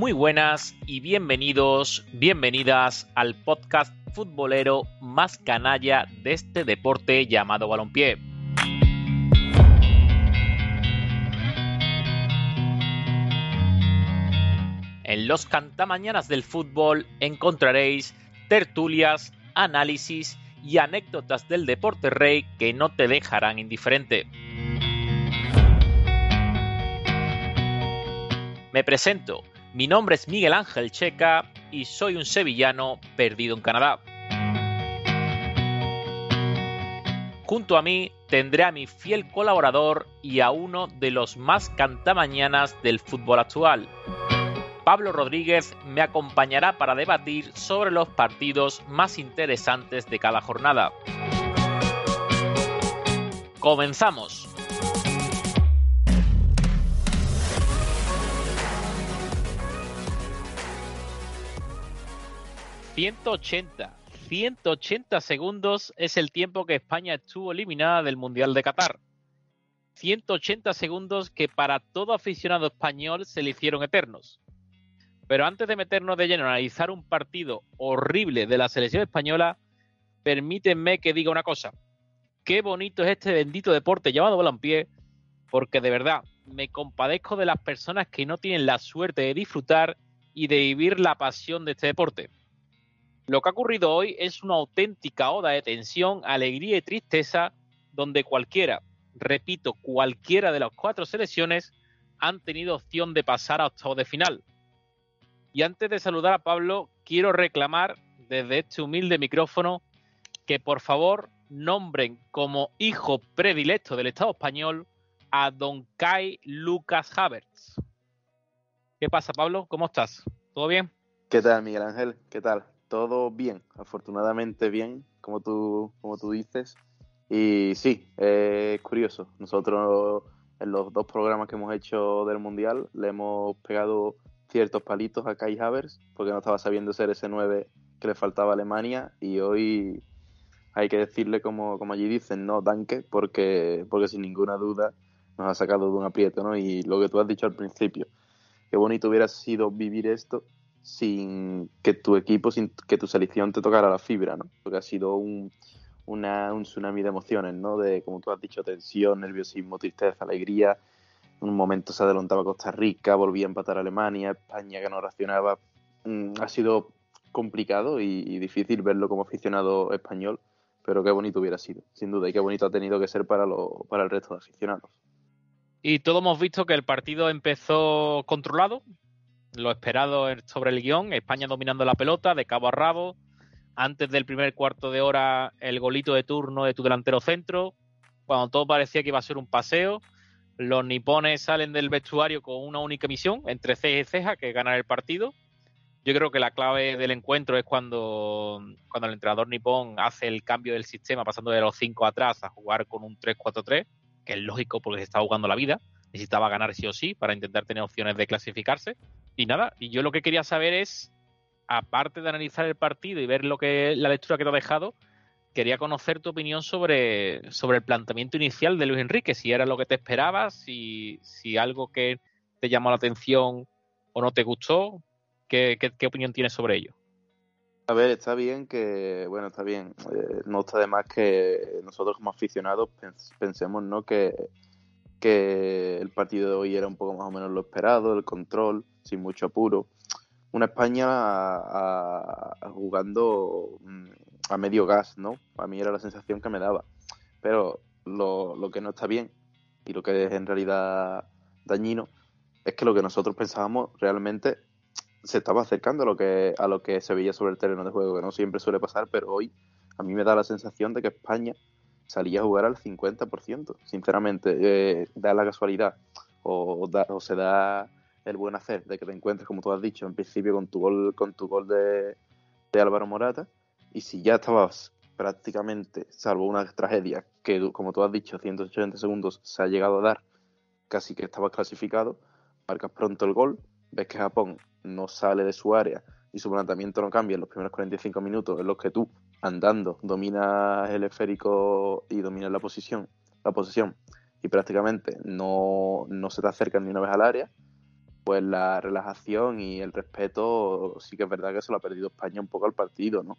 Muy buenas y bienvenidos, bienvenidas al podcast futbolero más canalla de este deporte llamado balompié. En los cantamañanas del fútbol encontraréis tertulias, análisis y anécdotas del deporte rey que no te dejarán indiferente. Me presento, mi nombre es Miguel Ángel Checa y soy un sevillano perdido en Canadá. Junto a mí tendré a mi fiel colaborador y a uno de los más cantamañanas del fútbol actual. Pablo Rodríguez me acompañará para debatir sobre los partidos más interesantes de cada jornada. Comenzamos. 180. 180 segundos es el tiempo que España estuvo eliminada del Mundial de Qatar. 180 segundos que para todo aficionado español se le hicieron eternos. Pero antes de meternos de lleno a analizar un partido horrible de la selección española, permítanme que diga una cosa. Qué bonito es este bendito deporte llamado balompié, porque de verdad me compadezco de las personas que no tienen la suerte de disfrutar y de vivir la pasión de este deporte. Lo que ha ocurrido hoy es una auténtica oda de tensión, alegría y tristeza, donde cualquiera, repito, cualquiera de las cuatro selecciones han tenido opción de pasar a octavos de final. Y antes de saludar a Pablo, quiero reclamar desde este humilde micrófono que por favor nombren como hijo predilecto del Estado español a Don Kai Lucas Havertz. ¿Qué pasa, Pablo? ¿Cómo estás? ¿Todo bien? ¿Qué tal, Miguel Ángel? ¿Qué tal? Todo bien, afortunadamente bien, como tú, como tú dices. Y sí, es curioso. Nosotros en los dos programas que hemos hecho del Mundial le hemos pegado ciertos palitos a Kai Havers porque no estaba sabiendo ser ese 9 que le faltaba a Alemania y hoy hay que decirle como, como allí dicen, no, danke, porque, porque sin ninguna duda nos ha sacado de un aprieto, ¿no? Y lo que tú has dicho al principio, qué bonito hubiera sido vivir esto sin que tu equipo, sin que tu selección te tocara la fibra, ¿no? Porque ha sido un, un tsunami de emociones, ¿no? De, como tú has dicho, tensión, nerviosismo, tristeza, alegría. En un momento se adelantaba Costa Rica, volvía a empatar a Alemania, España que no reaccionaba. Mm, ha sido complicado y, difícil verlo como aficionado español, pero qué bonito hubiera sido, sin duda, y qué bonito ha tenido que ser para, lo, para el resto de aficionados. Y todos hemos visto que el partido empezó controlado, lo esperado sobre el guion, España dominando la pelota de cabo a rabo, antes del primer cuarto de hora el golito de turno de tu delantero centro, cuando todo parecía que iba a ser un paseo, los nipones salen del vestuario con una única misión, entre ceja y ceja, que es ganar el partido. Yo creo que la clave del encuentro es cuando, cuando el entrenador nipón hace el cambio del sistema, pasando de los 5 atrás a jugar con un 3-4-3, que es lógico porque se está jugando la vida. Necesitaba ganar sí o sí para intentar tener opciones de clasificarse. Y nada, y yo lo que quería saber es, aparte de analizar el partido y ver lo que la lectura que te ha dejado, quería conocer tu opinión sobre, sobre el planteamiento inicial de Luis Enrique, si era lo que te esperabas, si, si algo que te llamó la atención o no te gustó, ¿qué, qué, opinión tienes sobre ello? A ver, está bien que, bueno, está bien. Eh, no está de más que nosotros como aficionados pensemos, ¿no? Que, que el partido de hoy era un poco más o menos lo esperado, el control, sin mucho apuro. Una España jugando mm, a medio gas, ¿no? A mí era la sensación que me daba. Pero lo, que no está bien y lo que es en realidad dañino es que lo que nosotros pensábamos realmente se estaba acercando a lo que a lo que se veía sobre el terreno de juego, que no siempre suele pasar, pero hoy a mí me da la sensación de que España salía a jugar al 50%, sinceramente. Eh, da la casualidad o, o, se da el buen hacer de que te encuentres, como tú has dicho, en principio con tu gol, con tu gol de, de Álvaro Morata. Y si ya estabas prácticamente, salvo una tragedia que, como tú has dicho, 180 segundos se ha llegado a dar, casi que estabas clasificado, marcas pronto el gol, ves que Japón no sale de su área y su planteamiento no cambia en los primeros 45 minutos en los que tú andando, dominas el esférico y dominas la posición, la posición y prácticamente no, se te acercan ni una vez al área, pues la relajación y el respeto sí que es verdad que se lo ha perdido España un poco al partido, ¿no?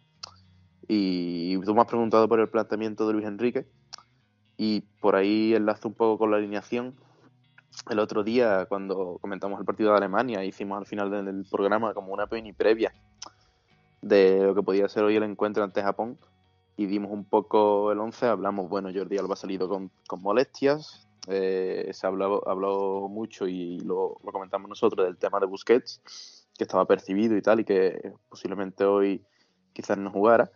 Y tú me has preguntado por el planteamiento de Luis Enrique y por ahí enlazo un poco con la alineación. El otro día, cuando comentamos el partido de Alemania, hicimos al final del programa como una mini previa de lo que podía ser hoy el encuentro ante Japón y dimos un poco el 11. Hablamos, bueno, Jordi Alba ha salido con, con molestias, eh, se ha hablado, mucho y lo, comentamos nosotros del tema de Busquets, que estaba percibido y tal, y que posiblemente hoy quizás no jugara.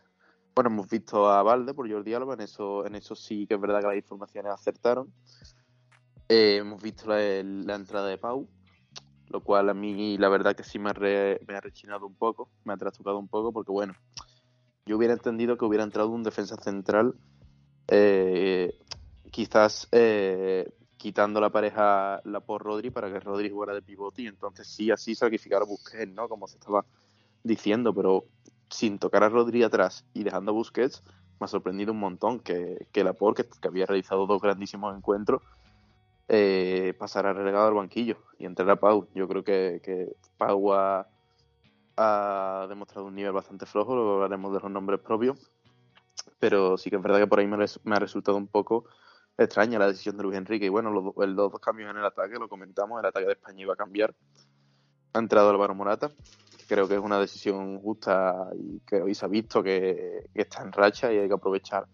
Bueno, hemos visto a Valde por Jordi Alba, en eso, en eso sí que es verdad que las informaciones acertaron. Eh, hemos visto la, entrada de Pau, lo cual a mí la verdad que sí me, me ha rechinado un poco, me ha trastocado un poco, porque bueno, yo hubiera entendido que hubiera entrado un defensa central eh, quizás eh, quitando la pareja la por Rodri para que Rodri jugara de pivote y entonces sí así sacrificar a Busquets, ¿no? Como se estaba diciendo, pero sin tocar a Rodri atrás y dejando a Busquets, me ha sorprendido un montón que, que Laporte, que, había realizado dos grandísimos encuentros, eh, pasara relegado al banquillo y entrara Pau. Yo creo que, que Pau ha, ha, demostrado un nivel bastante flojo, luego hablaremos de los nombres propios, pero sí que es verdad que por ahí me ha resultado un poco extraña la decisión de Luis Enrique. Y bueno, los, dos cambios en el ataque, lo comentamos, el ataque de España iba a cambiar. Ha entrado Álvaro Morata. Creo que es una decisión justa y que hoy se ha visto que, está en racha y hay que aprovechar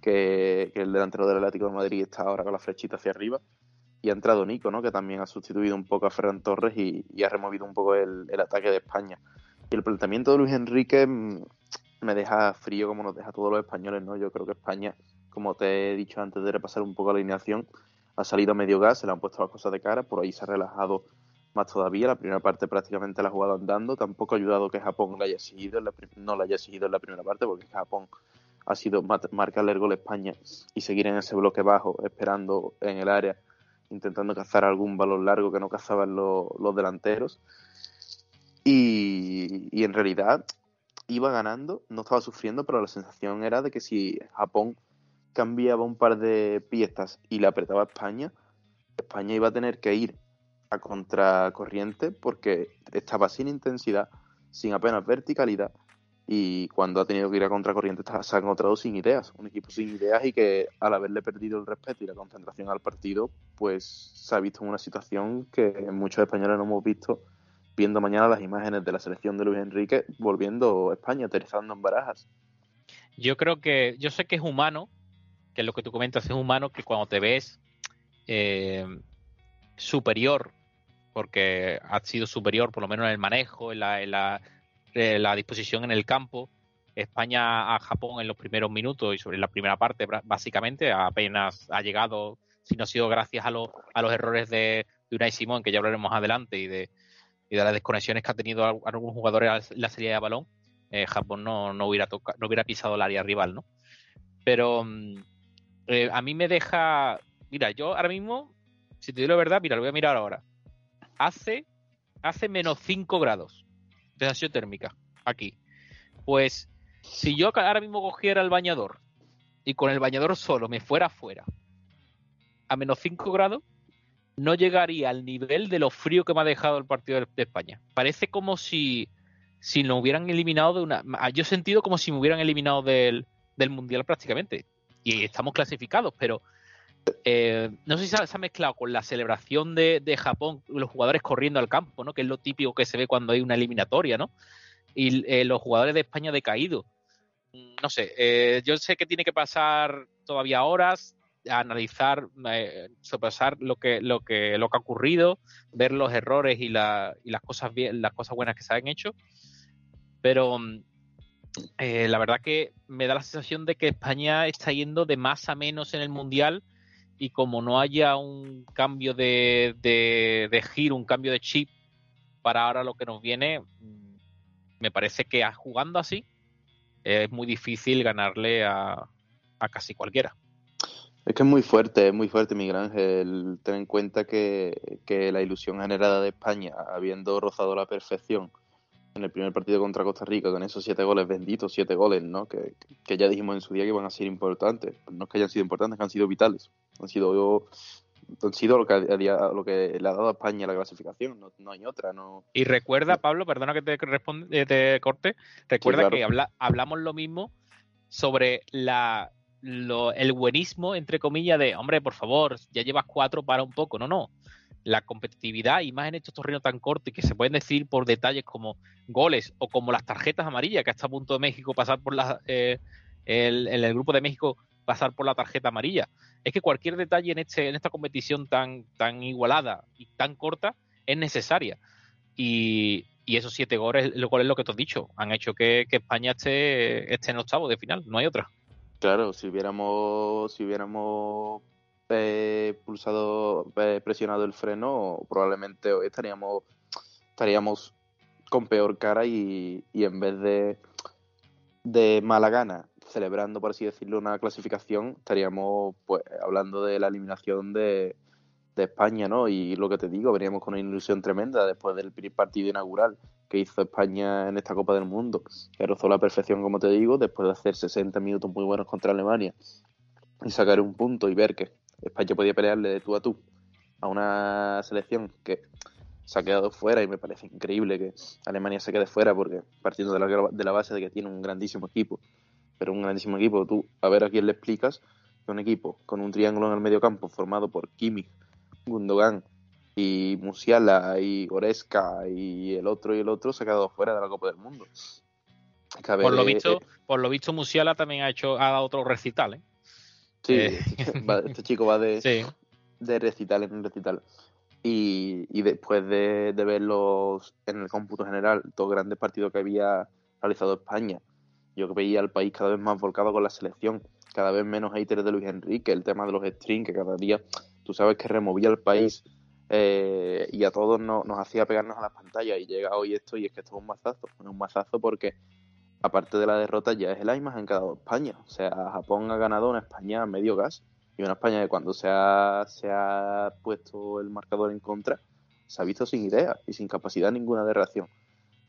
que, el delantero del Atlético de Madrid está ahora con la flechita hacia arriba. Y ha entrado Nico, ¿no? que también ha sustituido un poco a Ferran Torres y, ha removido un poco el, el ataque de España. Y el planteamiento de Luis Enrique mm, me deja frío como nos deja a todos los españoles, ¿no? Yo creo que España como te he dicho antes de repasar un poco la alineación, ha salido a medio gas, se le han puesto las cosas de cara, por ahí se ha relajado más todavía. La primera parte prácticamente la ha jugado andando. Tampoco ha ayudado que Japón la haya seguido no la haya seguido en la primera parte, porque Japón ha sido marcarle el gol a España y seguir en ese bloque bajo, esperando en el área, intentando cazar algún balón largo que no cazaban los, delanteros. Y, y en realidad iba ganando, no estaba sufriendo, pero la sensación era de que si Japón cambiaba un par de piezas y le apretaba a España, España iba a tener que ir a contracorriente porque estaba sin intensidad, sin apenas verticalidad y cuando ha tenido que ir a contracorriente se ha encontrado sin ideas, un equipo sin ideas y que al haberle perdido el respeto y la concentración al partido, pues se ha visto en una situación que muchos españoles no hemos visto viendo mañana las imágenes de la selección de Luis Enrique volviendo a España, aterrizando en barajas. Yo creo que, yo sé que es humano que lo que tú comentas, es humano que cuando te ves eh, superior, porque has sido superior por lo menos en el manejo, en la, disposición en el campo, España a Japón en los primeros minutos y sobre la primera parte, básicamente, apenas ha llegado, si no ha sido gracias a, los, a los errores de, de Unai Simón, que ya hablaremos adelante, y de, las desconexiones que ha tenido algunos jugadores en la serie de balón, eh, Japón no, hubiera no hubiera pisado el área rival, ¿no? Pero mm, eh, a mí me deja. Mira, yo ahora mismo, si te digo la verdad, mira, lo voy a mirar ahora. Hace, hace menos 5 grados de sensación térmica aquí. Pues si yo ahora mismo cogiera el bañador y con el bañador solo me fuera afuera a menos 5 grados, no llegaría al nivel de lo frío que me ha dejado el partido de España. Parece como si, si nos hubieran eliminado de una. Yo he sentido como si me hubieran eliminado del, del Mundial prácticamente y estamos clasificados, pero eh, no sé si se ha, mezclado con la celebración de, Japón, los jugadores corriendo al campo, ¿no? Que es lo típico que se ve cuando hay una eliminatoria, ¿no? Y eh, los jugadores de España decaídos. No sé, eh, yo sé que tiene que pasar todavía horas a analizar, sopesar lo que, lo que, lo que ha ocurrido, ver los errores y, la, y las cosas bien, las cosas buenas que se han hecho. Pero mm, eh, la verdad que me da la sensación de que España está yendo de más a menos en el Mundial y como no haya un cambio de, giro, un cambio de chip para ahora lo que nos viene, mm, me parece que jugando así es muy difícil ganarle a, casi cualquiera. Es que es muy fuerte, es muy fuerte, Miguel Ángel. Ten en cuenta que, que la ilusión generada de España, habiendo rozado la perfección, en el primer partido contra Costa Rica, con esos siete goles benditos, siete goles, ¿no? Que, ya dijimos en su día que iban a ser importantes. No es que hayan sido importantes, que han sido vitales. Han sido han sido lo que, lo que le ha dado a España la clasificación, no, hay otra. no Y recuerda, Pablo, perdona que te, responde, eh, te corte, recuerda que habla, hablamos lo mismo sobre la, el buenismo, entre comillas, de, hombre, por favor, ya llevas cuatro para un poco. No, no. La competitividad, y más en estos torneos tan cortos y que se pueden decir por detalles como goles o como las tarjetas amarillas, que hasta a punto de México pasar por la, eh, el, grupo de México pasar por la tarjeta amarilla. Es que cualquier detalle en, este, en esta competición tan, tan igualada y tan corta es necesaria. Y, esos siete goles, lo cual es lo que te has dicho, han hecho que, España esté, esté en octavo de final, no hay otra. Claro, si si hubiéramos eh, pulsado, eh, presionado el freno, probablemente hoy estaríamos, estaríamos con peor cara y, en vez de, de mala gana, celebrando, por así decirlo, una clasificación, estaríamos pues hablando de la eliminación de, de España, ¿no? Y lo que te digo, veníamos con una ilusión tremenda después del primer partido inaugural que hizo España en esta Copa del Mundo, que rozó la perfección, como te digo, después de hacer 60 minutos muy buenos contra Alemania y sacar un punto y ver que España podía pelearle de tú a tú a una selección que se ha quedado fuera y me parece increíble que Alemania se quede fuera porque partiendo de la, de la base de que tiene un grandísimo equipo, pero un grandísimo equipo, tú a ver a quién le explicas que un equipo con un triángulo en el medio campo formado por Kimmich, Gundogan y Musiala y Goreska y el otro y el otro se ha quedado fuera de la Copa del Mundo. por lo visto, por lo visto Musiala también ha hecho ha dado otro recital, ¿eh? Sí, eh. este chico va de, de recital en recital. Y, y después de, de verlos en el cómputo general, dos grandes partidos que había realizado España, yo veía al país cada vez más volcado con la selección, cada vez menos haters de Luis Enrique, el tema de los strings, que cada día tú sabes que removía el país eh, y a todos nos hacía pegarnos a las pantallas y llega hoy esto y es que esto es un mazazo, es un mazazo porque aparte de la derrota ya es la imagen que ha dado España, o sea, Japón ha ganado una España a medio gas y una España que cuando se ha, se ha puesto el marcador en contra se ha visto sin idea y sin capacidad ninguna de reacción.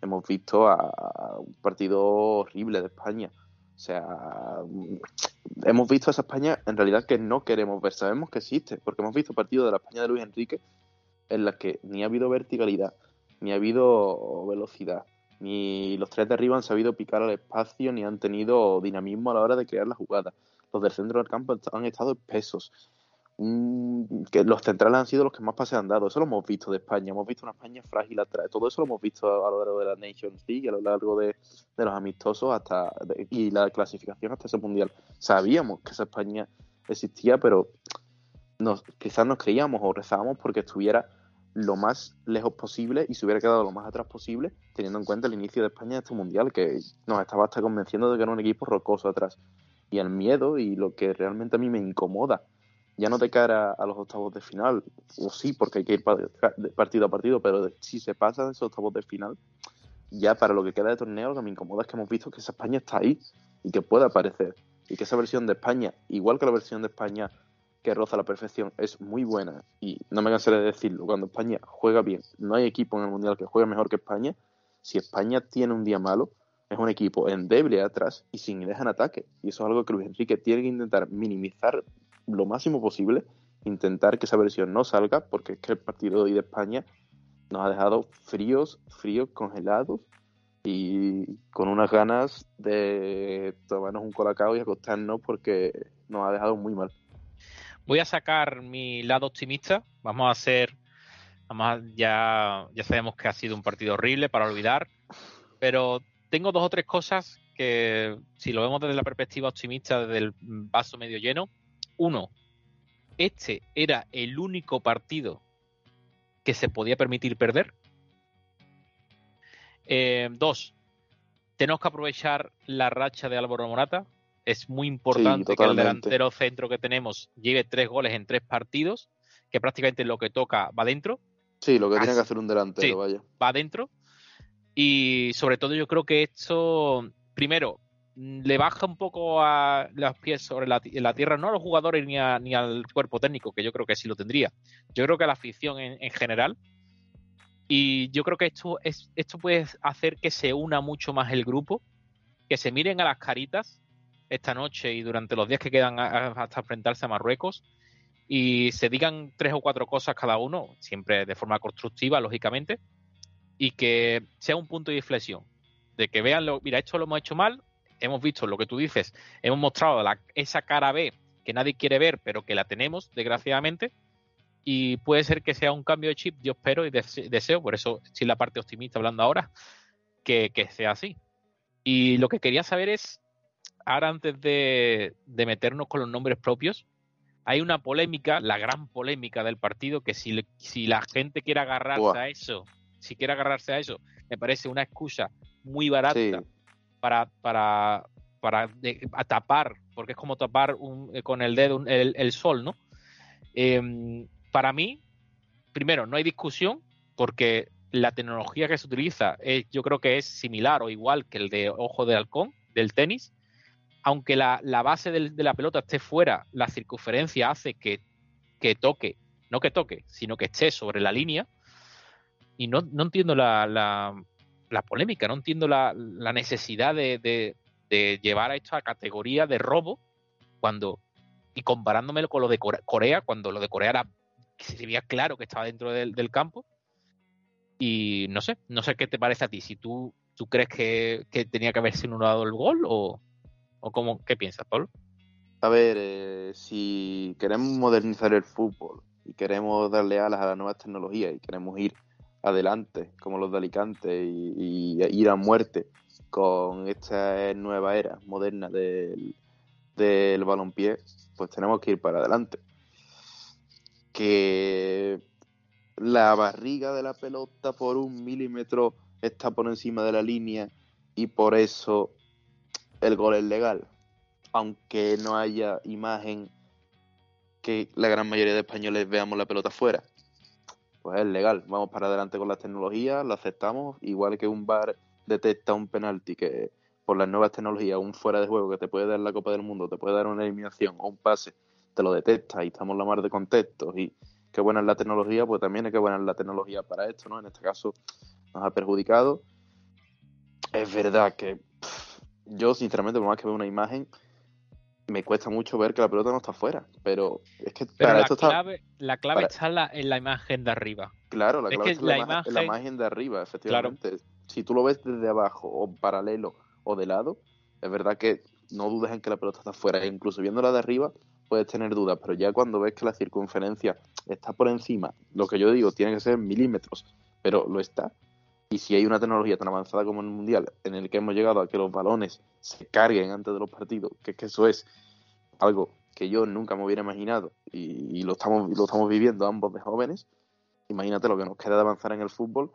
Hemos visto a un partido horrible de España. O sea, hemos visto a esa España en realidad que no queremos ver. Sabemos que existe, porque hemos visto partidos de la España de Luis Enrique en las que ni ha habido verticalidad, ni ha habido velocidad, ni los tres de arriba han sabido picar al espacio, ni han tenido dinamismo a la hora de crear la jugada. Los del centro del campo han estado espesos. que los centrales han sido los que más pases han dado. Eso lo hemos visto de España. Hemos visto una España frágil atrás. Todo eso lo hemos visto a, lo largo de la Nations League, a lo largo de, los amistosos hasta y la clasificación hasta ese mundial. Sabíamos que esa España existía, pero nos, quizás nos creíamos o rezábamos porque estuviera lo más lejos posible y se hubiera quedado lo más atrás posible, teniendo en cuenta el inicio de España en este mundial, que nos estaba hasta convenciendo de que era un equipo rocoso atrás. Y el miedo y lo que realmente a mí me incomoda, ya no de cara a los octavos de final, o sí, porque hay que ir partido a partido, pero si se pasa de esos octavos de final, ya para lo que queda de torneo, lo que me incomoda es que hemos visto que esa España está ahí y que puede aparecer. Y que esa versión de España, igual que la versión de España roza la perfección es muy buena y no me cansaré de decirlo, cuando España juega bien, no hay equipo en el Mundial que juegue mejor que España, si España tiene un día malo, es un equipo endeble atrás y sin ideas en ataque. Y eso es algo que Luis Enrique tiene que intentar minimizar lo máximo posible, intentar que esa versión no salga, porque es que el partido de hoy de España nos ha dejado fríos, fríos, congelados y con unas ganas de tomarnos un colacao y acostarnos porque nos ha dejado muy mal. Voy a sacar mi lado optimista. Vamos a hacer. Vamos ya, ya sabemos que ha sido un partido horrible para olvidar. Pero tengo dos o tres cosas que, si lo vemos desde la perspectiva optimista, desde el vaso medio lleno. Uno, este era el único partido que se podía permitir perder. Eh, dos, tenemos que aprovechar la racha de Álvaro Morata es muy importante que el delantero centro que tenemos lleve tres goles en tres partidos, que prácticamente lo que toca va dentro. Sí, lo que tiene que hacer un delantero, vaya. Va dentro. Y sobre todo yo creo que esto, primero, le baja un poco a los pies sobre la, tierra, no a los jugadores ni, ni, al cuerpo técnico, que yo creo que sí lo tendría. Yo creo que a la afición en, en general. Y yo creo que esto, es, esto puede hacer que se una mucho más el grupo, que se miren a las caritas esta noche y durante los días que quedan hasta enfrentarse a Marruecos y se digan tres o cuatro cosas cada uno, siempre de forma constructiva, lógicamente, y que sea un punto de inflexión. De que vean, lo, mira, esto lo hemos hecho mal, hemos visto lo que tú dices, hemos mostrado esa cara B que nadie quiere ver, pero que la tenemos, desgraciadamente, y puede ser que sea un cambio de chip, yo espero y deseo, por eso estoy la parte optimista hablando ahora, que, sea así. Y lo que quería saber es, ahora antes de, meternos con los nombres propios, hay una polémica, la gran polémica del partido, que si, si la gente quiere agarrarse a eso, si quiere agarrarse a eso, me parece una excusa muy barata para, para, para tapar, porque es como tapar un, eh, con el dedo el, sol, ¿no? Em, para mí, primero, no hay discusión, porque la tecnología que se utiliza es, yo creo que es similar o igual que el de ojo de halcón, del tenis. Aunque la, base de la pelota esté fuera, la circunferencia hace que, toque, no que toque, sino que esté sobre la línea. Y no, no entiendo la, la, polémica, no entiendo la, necesidad de, llevar a esto a categoría de robo cuando y comparándomelo con lo de Corea, cuando lo de Corea era se veía claro que estaba dentro del, campo y no sé, no sé qué te parece a ti. Si tú, tú crees que, tenía que haberse anulado el gol o, o cómo, qué piensas, Pablo. A ver, eh, si queremos modernizar el fútbol y queremos darle alas a las nuevas tecnologías y queremos ir adelante, como los de Alicante, y, ir a muerte con esta nueva era moderna del, del balompié, pues tenemos que ir para adelante. Que la barriga de la pelota por un milímetro está por encima de la línea y por eso el gol es legal. Aunque no haya imagen que la gran mayoría de españoles veamos la pelota fuera. Pues es legal. Vamos para adelante con las tecnologías, lo aceptamos. Igual que un bar detecta un penalti que por las nuevas tecnologías, un fuera de juego que te puede dar la Copa del Mundo, te puede dar una eliminación o un pase, te lo detecta y estamos la mar de contextos y qué buena es la tecnología, pues también es que buena es la tecnología para esto, ¿no? En este caso nos ha perjudicado. Es verdad que yo, sinceramente, por más que veo una imagen, me cuesta mucho ver que la pelota no está afuera. Pero es que para la esto clave, está. La clave está en la, imagen de arriba. Claro, la clave está en la, imagen... de arriba, efectivamente. Si tú lo ves desde abajo, o paralelo, o de lado, es verdad que no dudes en que la pelota está afuera. E incluso viéndola de arriba, puedes tener dudas, pero ya cuando ves que la circunferencia está por encima, lo que yo digo, tiene que ser milímetros, pero lo está. Y si hay una tecnología tan avanzada como el Mundial, en el que hemos llegado a que los balones se carguen antes de los partidos, que, que eso es algo que yo nunca me hubiera imaginado y, lo, estamos, lo estamos viviendo ambos de jóvenes, imagínate lo que nos queda de avanzar en el fútbol,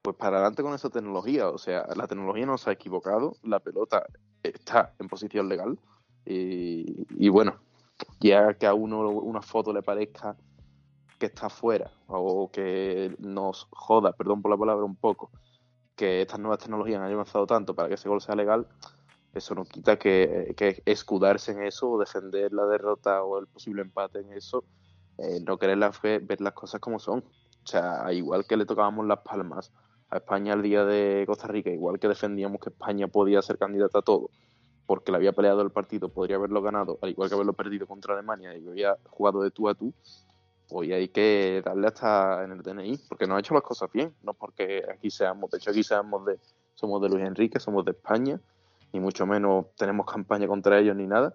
pues para adelante con esa tecnología. O sea, la tecnología no se ha equivocado, la pelota está en posición legal y, y bueno, ya que a uno una foto le parezca que está fuera o que nos joda, perdón por la palabra, un poco, que estas nuevas tecnologías han avanzado tanto para que ese gol sea legal, eso no quita que, escudarse en eso o defender la derrota o el posible empate en eso, eh, no querer la fe, ver las cosas como son. O sea, igual que le tocábamos las palmas a España el día de Costa Rica, igual que defendíamos que España podía ser candidata a todo, porque le había peleado el partido, podría haberlo ganado, al igual que haberlo perdido contra Alemania y había jugado de tú a tú, hoy hay que darle hasta en el DNI, porque no ha hecho las cosas bien, no porque aquí seamos, de hecho aquí seamos de, somos de Luis Enrique, somos de España, ni mucho menos tenemos campaña contra ellos ni nada,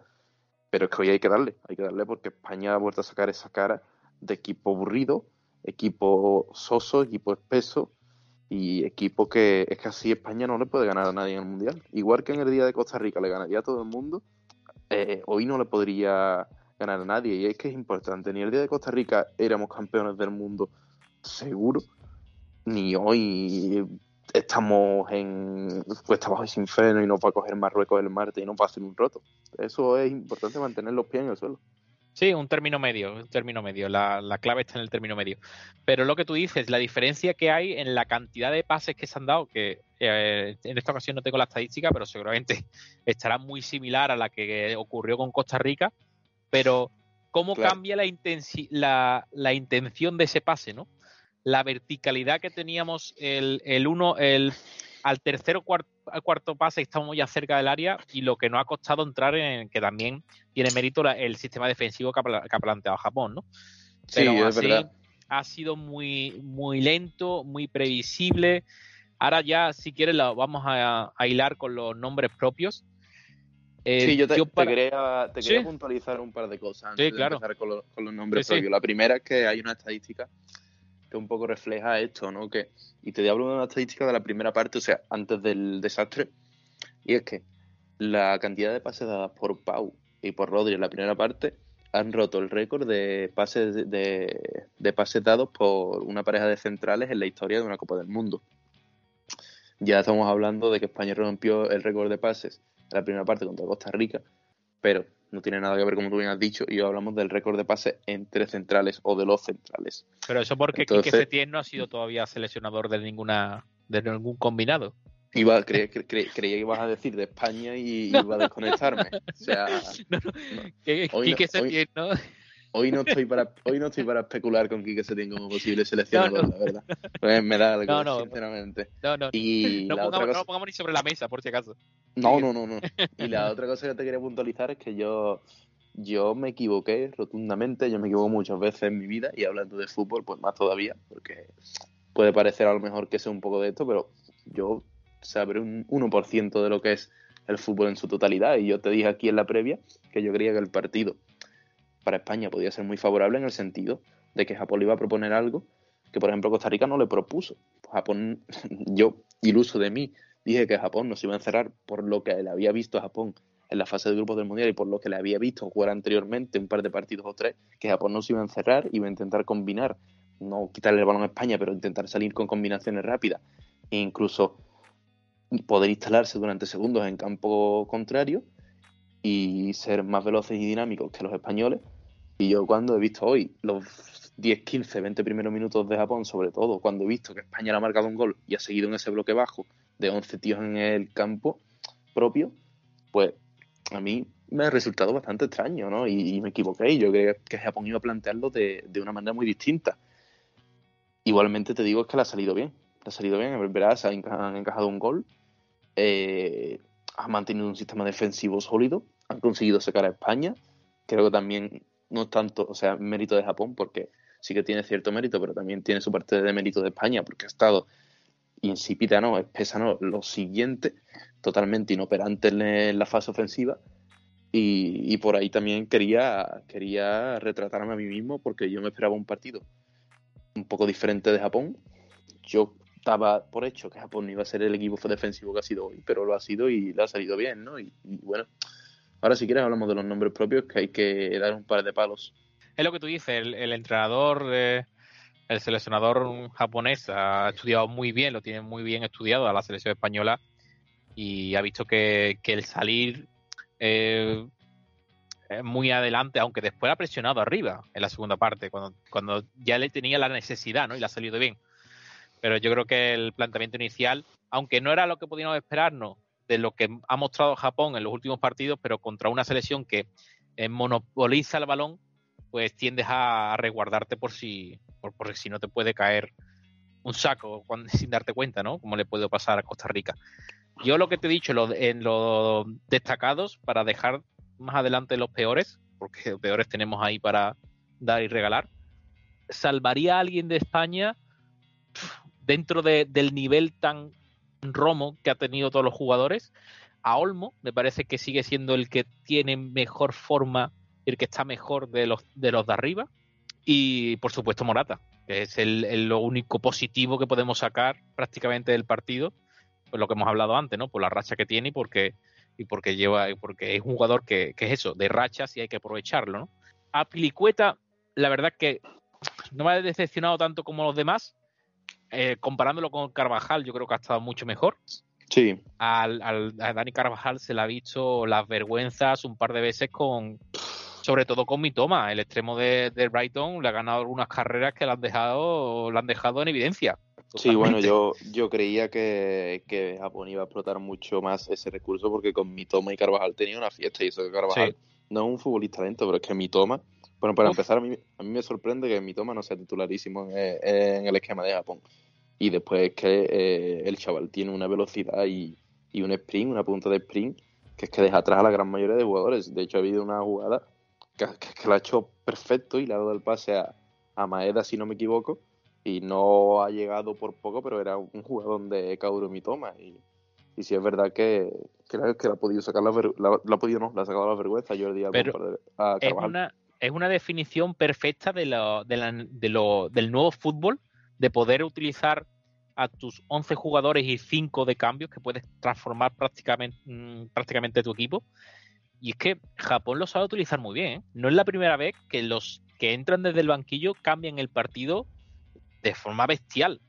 pero es que hoy hay que darle, hay que darle porque España ha vuelto a sacar esa cara de equipo aburrido, equipo soso, equipo espeso, y equipo que es que así España no le puede ganar a nadie en el Mundial. Igual que en el día de Costa Rica le ganaría a todo el mundo, eh, hoy no le podría ganar a nadie. Y es que es importante, ni el día de Costa Rica éramos campeones del mundo seguro, ni hoy estamos en cuesta abajo y sin freno y no va a coger Marruecos el martes y no va a hacer un roto. Eso es importante mantener los pies en el suelo. Sí, un término medio, un término medio. La, clave está en el término medio. Pero lo que tú dices, la diferencia que hay en la cantidad de pases que se han dado, que eh, en esta ocasión no tengo la estadística, pero seguramente estará muy similar a la que ocurrió con Costa Rica. Pero cómo cambia la, la, la, intención de ese pase, ¿no? La verticalidad que teníamos el, el uno, el al tercero cuarto, al cuarto pase estamos ya cerca del área y lo que nos ha costado entrar en que también tiene mérito el sistema defensivo que ha, planteado Japón, ¿no? sí, es verdad. Ha sido muy, muy lento, muy previsible. Ahora ya, si quieres, lo vamos a, hilar con los nombres propios. Eh, sí, yo te, quería, puntualizar un par de cosas antes de empezar con, los nombres propios. La primera es que hay una estadística que un poco refleja esto, ¿no? Que, y te hablo de una estadística de la primera parte, o sea, antes del desastre, y es que la cantidad de pases dadas por Pau y por Rodri en la primera parte han roto el récord de pases de, de, pases dados por una pareja de centrales en la historia de una Copa del Mundo. Ya estamos hablando de que España rompió el récord de pases la primera parte contra Costa Rica, pero no tiene nada que ver, como tú bien has dicho, y hablamos del récord de pases entre centrales o de los centrales. Pero eso porque Quique Setién no ha sido todavía seleccionador de ninguna de ningún combinado. Iba, creía, creía, que ibas a decir de España y iba a desconectarme. O sea, no, no. Quique Setién, ¿no? Hoy no estoy para hoy no estoy para especular con Quique Setién como posible seleccionador, la verdad. Pues me da algo, sinceramente. No, no. Y no, pongamos, no pongamos ni sobre la mesa, por si acaso. No, no, no, no. Y la otra cosa que te quería puntualizar es que yo yo me equivoqué rotundamente, yo me equivoco muchas veces en mi vida y hablando de fútbol, pues más todavía, porque puede parecer a lo mejor que sé un poco de esto, pero yo sabré un 1% de lo que es el fútbol en su totalidad y yo te dije aquí en la previa que yo creía que el partido para España podía ser muy favorable en el sentido de que Japón le iba a proponer algo que, por ejemplo, Costa Rica no le propuso. Japón, yo, iluso de mí, dije que Japón no se iba a encerrar por lo que le había visto a Japón en la fase de grupos del Mundial y por lo que le había visto jugar anteriormente un par de partidos o tres, que Japón no se iba a encerrar, iba a intentar combinar, no quitarle el balón a España, pero intentar salir con combinaciones rápidas e incluso poder instalarse durante segundos en campo contrario y ser más veloces y dinámicos que los españoles. Y yo cuando he visto hoy los 10, 15, 20 primeros minutos de Japón, sobre todo cuando he visto que España le ha marcado un gol y ha seguido en ese bloque bajo de 11 tíos en el campo propio, pues a mí me ha resultado bastante extraño, ¿no? Y, me equivoqué y yo creo que Japón iba a plantearlo de, de, una manera muy distinta. Igualmente te digo que le ha salido bien, le ha salido bien, en verdad se han encajado un gol, eh, ha mantenido un sistema defensivo sólido, han conseguido sacar a España. Creo que también no tanto, o sea, mérito de Japón, porque sí que tiene cierto mérito, pero también tiene su parte de mérito de España, porque ha estado insípida, no, espesa, no, lo siguiente, totalmente inoperante en la fase ofensiva. Y, por ahí también quería, quería retratarme a mí mismo, porque yo me esperaba un partido un poco diferente de Japón. Yo estaba por hecho que Japón iba a ser el equipo defensivo que ha sido hoy, pero lo ha sido y le ha salido bien, ¿no? y bueno, Ahora, si quieres, hablamos de los nombres propios, que hay que dar un par de palos. Es lo que tú dices, el, entrenador, el seleccionador japonés ha estudiado muy bien, lo tiene muy bien estudiado a la selección española y ha visto que, el salir eh, muy adelante, aunque después ha presionado arriba en la segunda parte, cuando, cuando ya le tenía la necesidad, ¿no? Y le ha salido bien. Pero yo creo que el planteamiento inicial, aunque no era lo que podíamos esperarnos, de lo que ha mostrado Japón en los últimos partidos, pero contra una selección que eh, monopoliza el balón, pues tiendes a, resguardarte por si, por, si no te puede caer un saco sin darte cuenta, ¿no? Como le puede pasar a Costa Rica. Yo lo que te he dicho en los destacados, para dejar más adelante los peores, porque los peores tenemos ahí para dar y regalar, salvaría a alguien de España dentro del nivel tan Romo que ha tenido todos los jugadores. A Olmo, me parece que sigue siendo el que tiene mejor forma, el que está mejor de los de, los de arriba. Y por supuesto Morata, que es el, lo único positivo que podemos sacar prácticamente del partido, pues lo que hemos hablado antes, ¿no? Por la racha que tiene y porque, y porque lleva, porque es un jugador que, que es eso, de rachas y hay que aprovecharlo, ¿no? A Pilicueta, la verdad que no me ha decepcionado tanto como los demás, eh, comparándolo con Carvajal, yo creo que ha estado mucho mejor. Sí. Al, al, a Dani Carvajal se le ha visto las vergüenzas un par de veces con, sobre todo con mi toma. El extremo de, Brighton le ha ganado algunas carreras que le han dejado, le han dejado en evidencia. Sí, bueno, yo, yo creía que, que, Japón iba a explotar mucho más ese recurso porque con mi toma y Carvajal tenía una fiesta y eso que Carvajal no es un futbolista lento, pero es que mi toma, bueno, para empezar, a mí, a mí me sorprende que mi toma no sea titularísimo en, en el esquema de Japón Y después es que eh, el chaval tiene una velocidad y, un sprint, una punta de sprint, que es que deja atrás a la gran mayoría de jugadores. De hecho, ha habido una jugada que, que, lo ha hecho perfecto y le ha dado el pase a, a Maeda, si no me equivoco, y no ha llegado por poco, pero era un jugador de Kaoru Mitoma. Y, y si es verdad que, que, la, que ha podido sacar la, la, ha podido no, la ha sacado la vergüenza Jordi pero a es una, es una definición perfecta de lo, de, la, de lo, del nuevo fútbol, de poder utilizar a tus 11 jugadores y 5 de cambios que puedes transformar prácticamente, mm, prácticamente tu equipo. Y es que Japón lo sabe utilizar muy bien. ¿eh? No es la primera vez que los que entran desde el banquillo cambian el partido de forma bestial.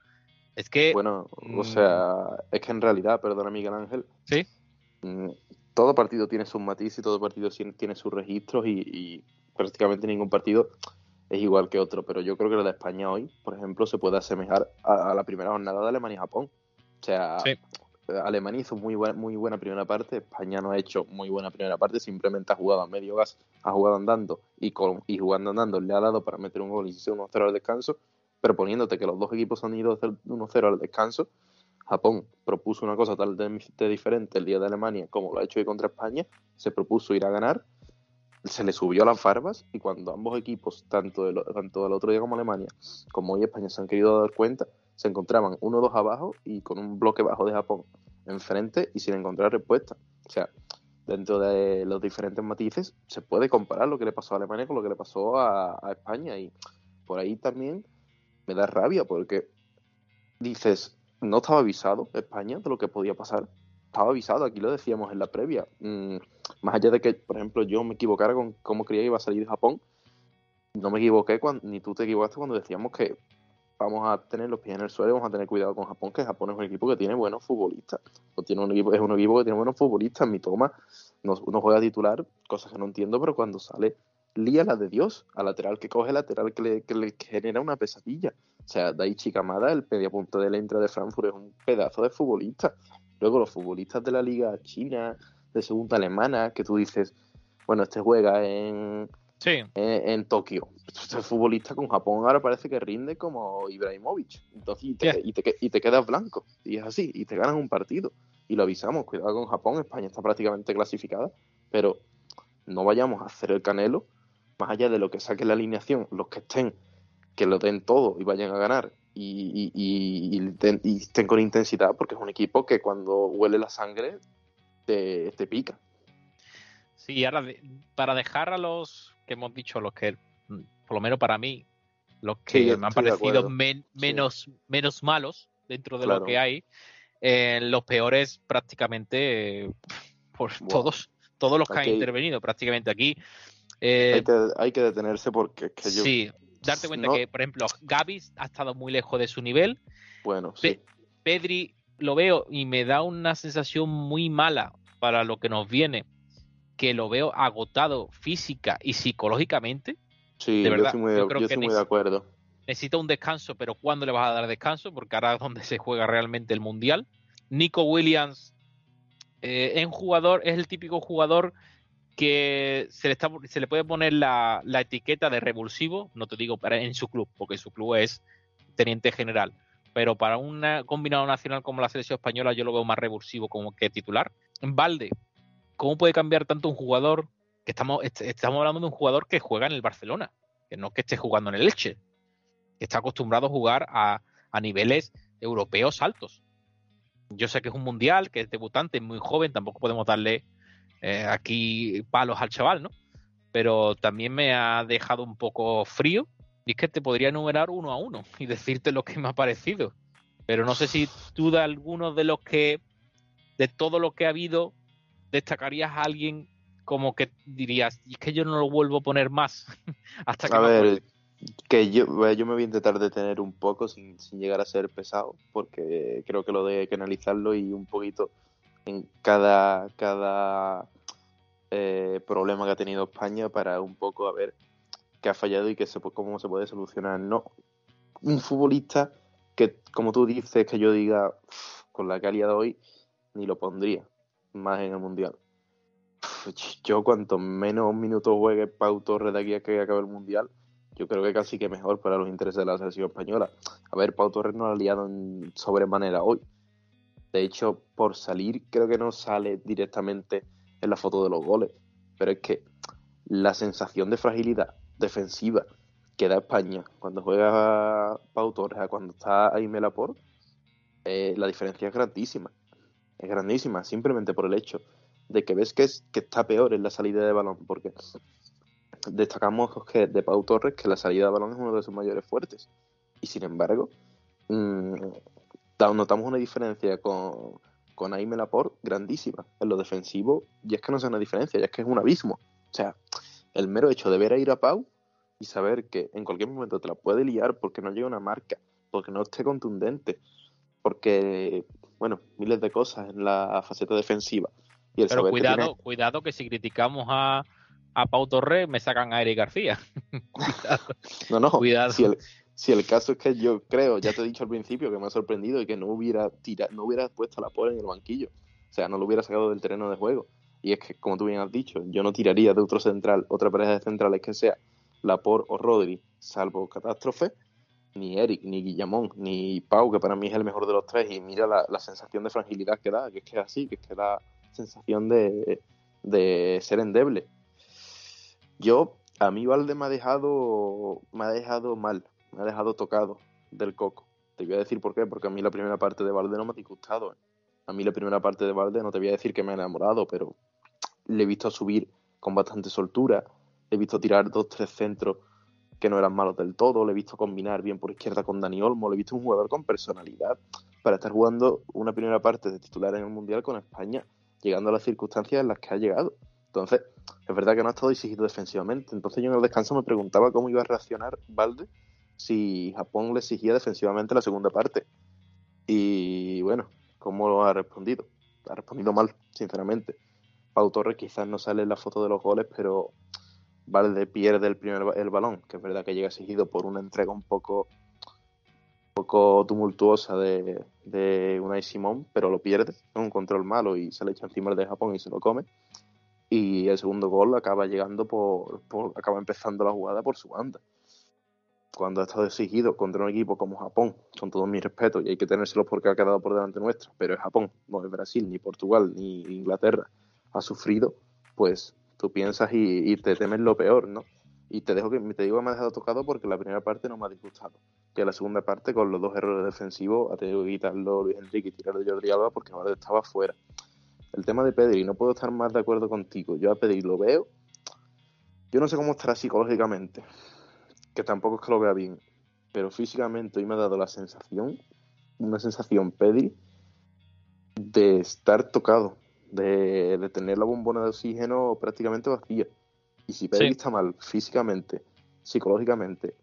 Es que. Bueno, o mm, sea, es que en realidad, perdona Miguel Ángel. Sí. Mm, todo partido tiene sus matices y todo partido tiene sus registros y, prácticamente ningún partido es igual que otro. Pero yo creo que la de España hoy, por ejemplo, se puede asemejar a, la primera jornada de Alemania y Japón. O sea, Alemania hizo muy buena, muy buena primera parte, España no ha hecho muy buena primera parte, simplemente ha jugado a medio gas, ha jugado andando y, con, y jugando andando le ha dado para meter un gol y se 1-0 al descanso pero poniéndote que los dos equipos han ido 1-0 al descanso, Japón propuso una cosa totalmente diferente el día de Alemania, como lo ha hecho hoy contra España, se propuso ir a ganar, se le subió las barbas y cuando ambos equipos, tanto, del, tanto otro día como Alemania, como hoy España, se han querido dar cuenta, se encontraban 1-2 abajo y con un bloque bajo de Japón enfrente y sin encontrar respuesta. O sea, dentro de los diferentes matices, se puede comparar lo que le pasó a Alemania con lo que le pasó a España y por ahí también me da rabia porque dices, no estaba avisado España de lo que podía pasar. Estaba avisado, aquí lo decíamos en la previa. Mm, más allá de que, por ejemplo, yo me equivocara con cómo creía que iba a salir de Japón, no me equivoqué cuando, ni tú te equivocaste cuando decíamos que vamos a tener los pies en el suelo, vamos a tener cuidado con Japón, que Japón es un equipo que tiene buenos futbolistas. O tiene un equipo, es un equipo que tiene buenos futbolistas. Mi toma no, juega titular, cosas que no entiendo, pero cuando sale lía la de Dios, a lateral que coge lateral que le, que le genera una pesadilla. O sea, Daichi Kamada, el punto de la entrada de Frankfurt, es un pedazo de futbolista. Luego los futbolistas de la liga china, de segunda alemana, que tú dices, bueno, este juega en, en, Tokio. Este futbolista con Japón ahora parece que rinde como Ibrahimovic. Entonces, y te, y, te, y te quedas blanco. Y es así, y te ganas un partido. Y lo avisamos, cuidado con Japón, España está prácticamente clasificada, pero no vayamos a hacer el canelo más allá de lo que saque la alineación, los que estén, que lo den todo y vayan a ganar y, y, estén con intensidad, porque es un equipo que cuando huele la sangre te, pica. Sí, ahora para dejar a los que hemos dicho, los que, por lo menos para mí, los que me han parecido menos, menos malos dentro de lo que hay, eh, los peores prácticamente por todos, todos los que han intervenido prácticamente aquí. Eh, hay, que, detenerse porque que yo... Sí, darte cuenta que, por ejemplo, Gaby ha estado muy lejos de su nivel. Bueno, sí. Pedri lo veo y me da una sensación muy mala para lo que nos viene, que lo veo agotado física y psicológicamente. Sí, de verdad, yo estoy muy, de acuerdo. Necesita un descanso, pero ¿cuándo le vas a dar descanso? Porque ahora es donde se juega realmente el Mundial. Nico Williams eh, es un jugador, es el típico jugador que se le, está, se le puede poner la, etiqueta de revulsivo, no te digo para, en su club, porque su club es teniente general, pero para un combinado nacional como la selección española yo lo veo más revulsivo como que titular. Valde, ¿cómo puede cambiar tanto un jugador? Que estamos, estamos hablando de un jugador que juega en el Barcelona, que no que esté jugando en el Elche, que está acostumbrado a jugar a, a niveles europeos altos. Yo sé que es un mundial, que es debutante, es muy joven, tampoco podemos darle eh, aquí palos al chaval, ¿no? Pero también me ha dejado un poco frío es que te podría enumerar uno a uno y decirte lo que me ha parecido. Pero no sé si tú de alguno de los que, de todo lo que ha habido, destacarías a alguien como que dirías, y es que yo no lo vuelvo a poner más hasta que... A ver, que yo, yo me voy a intentar detener un poco sin, sin llegar a ser pesado, porque creo que lo de que analizarlo y un poquito en cada, cada eh, problema que ha tenido España para un poco a ver qué ha fallado y qué se, cómo se puede solucionar. No un futbolista que, como tú dices, que yo diga con la calidad de hoy, ni lo pondría más en el Mundial. Yo cuanto menos minutos juegue Pau Torres de aquí a que acabe el Mundial, yo creo que casi que mejor para los intereses de la selección española. A ver, Pau Torres no ha liado en sobremanera hoy. De hecho, por salir, creo que no sale directamente en la foto de los goles. Pero es que la sensación de fragilidad defensiva que da España cuando juega Pau Torres a cuando está Aime Laporte, eh, la diferencia es grandísima. Es grandísima, simplemente por el hecho de que ves que, es, que está peor en la salida de balón. Porque destacamos que de Pau Torres que la salida de balón es uno de sus mayores fuertes. Y sin embargo, mmm, notamos una diferencia con, con Aime Laporte grandísima. En lo defensivo, y es que no es una diferencia, ya es que es un abismo. O sea, el mero hecho de ver a ir a Pau y saber que en cualquier momento te la puede liar porque no llega una marca, porque no esté contundente, porque, bueno, miles de cosas en la faceta defensiva. Y el Pero cuidado, cuidado que si criticamos a, a Pau Torres me sacan a Eric García. No, no, cuidado. Si el, si el, caso es que yo creo, ya te he dicho al principio que me ha sorprendido y que no hubiera tira, no hubiera puesto la pobre en el banquillo. O sea, no lo hubiera sacado del terreno de juego. Y es que, como tú bien has dicho, yo no tiraría de otro central, otra pareja de centrales que sea Lapor o Rodri, salvo catástrofe, ni Eric, ni Guillamón, ni Pau, que para mí es el mejor de los tres, y mira la, la sensación de fragilidad que da, que es que es así, que es que da sensación de, de ser endeble. Yo, a mí Valde me ha dejado, me ha dejado mal, me ha dejado tocado del coco. Te voy a decir por qué, porque a mí la primera parte de Valde no me ha disgustado. A mí la primera parte de Valde no te voy a decir que me ha enamorado, pero le he visto subir con bastante soltura, le he visto tirar dos, tres centros que no eran malos del todo, le he visto combinar bien por izquierda con Dani Olmo, le he visto un jugador con personalidad para estar jugando una primera parte de titular en el Mundial con España, llegando a las circunstancias en las que ha llegado. Entonces, es verdad que no ha estado exigido defensivamente. Entonces yo en el descanso me preguntaba cómo iba a reaccionar Valde si Japón le exigía defensivamente la segunda parte. Y bueno, ¿cómo lo ha respondido? Ha respondido mal, sinceramente. Pau Torres quizás no sale en la foto de los goles, pero Valde pierde el primer el balón, que es verdad que llega exigido por una entrega un poco poco tumultuosa de, de Unai Simón, pero lo pierde, es un control malo y se le echa encima el de Japón y se lo come y el segundo gol acaba llegando por, acaba empezando la jugada por su banda. Cuando ha estado exigido contra un equipo como Japón, con todo mi respeto, y hay que tenérselo porque ha quedado por delante nuestra, pero es Japón, no es Brasil, ni Portugal, ni Inglaterra, ha sufrido, pues tú piensas y, te temes lo peor, ¿no? Y te dejo que te digo que me ha dejado tocado porque la primera parte no me ha disgustado. Que la segunda parte, con los dos errores defensivos, ha tenido que quitarlo Luis Enrique y tirar de Jordi Alba porque estaba fuera. El tema de Pedri, no puedo estar más de acuerdo contigo. Yo a Pedri lo veo. Yo no sé cómo estará psicológicamente, que tampoco es que lo vea bien, pero físicamente hoy me ha dado la sensación, una sensación Pedri, de estar tocado, de, tener la bombona de oxígeno prácticamente vacía. Y si Pedri está mal físicamente, psicológicamente,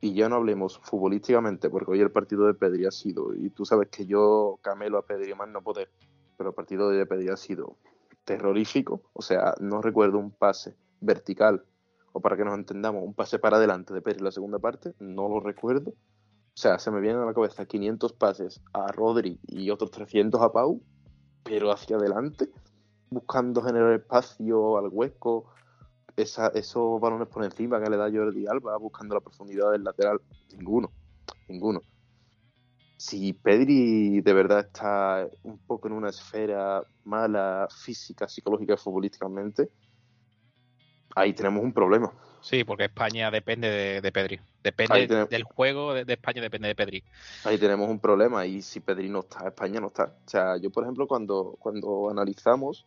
y ya no hablemos futbolísticamente, porque hoy el partido de Pedri ha sido, y tú sabes que yo camelo a Pedri más no poder, pero el partido de Pedri ha sido terrorífico. O sea, no recuerdo un pase vertical, o para que nos entendamos, un pase para adelante de Pedri en la segunda parte, no lo recuerdo. O sea, se me vienen a la cabeza 500 pases a Rodri y otros 300 a Pau, pero hacia adelante, buscando generar espacio al hueco, esa, esos balones por encima que le da Jordi Alba, buscando la profundidad del lateral, ninguno, ninguno si Pedri de verdad está un poco en una esfera mala física, psicológica, futbolísticamente, ahí tenemos un problema. Sí, porque España depende de, Pedri. Depende del juego de, España, depende de Pedri. Ahí tenemos un problema y si Pedri no está, España no está. O sea, yo por ejemplo cuando, cuando analizamos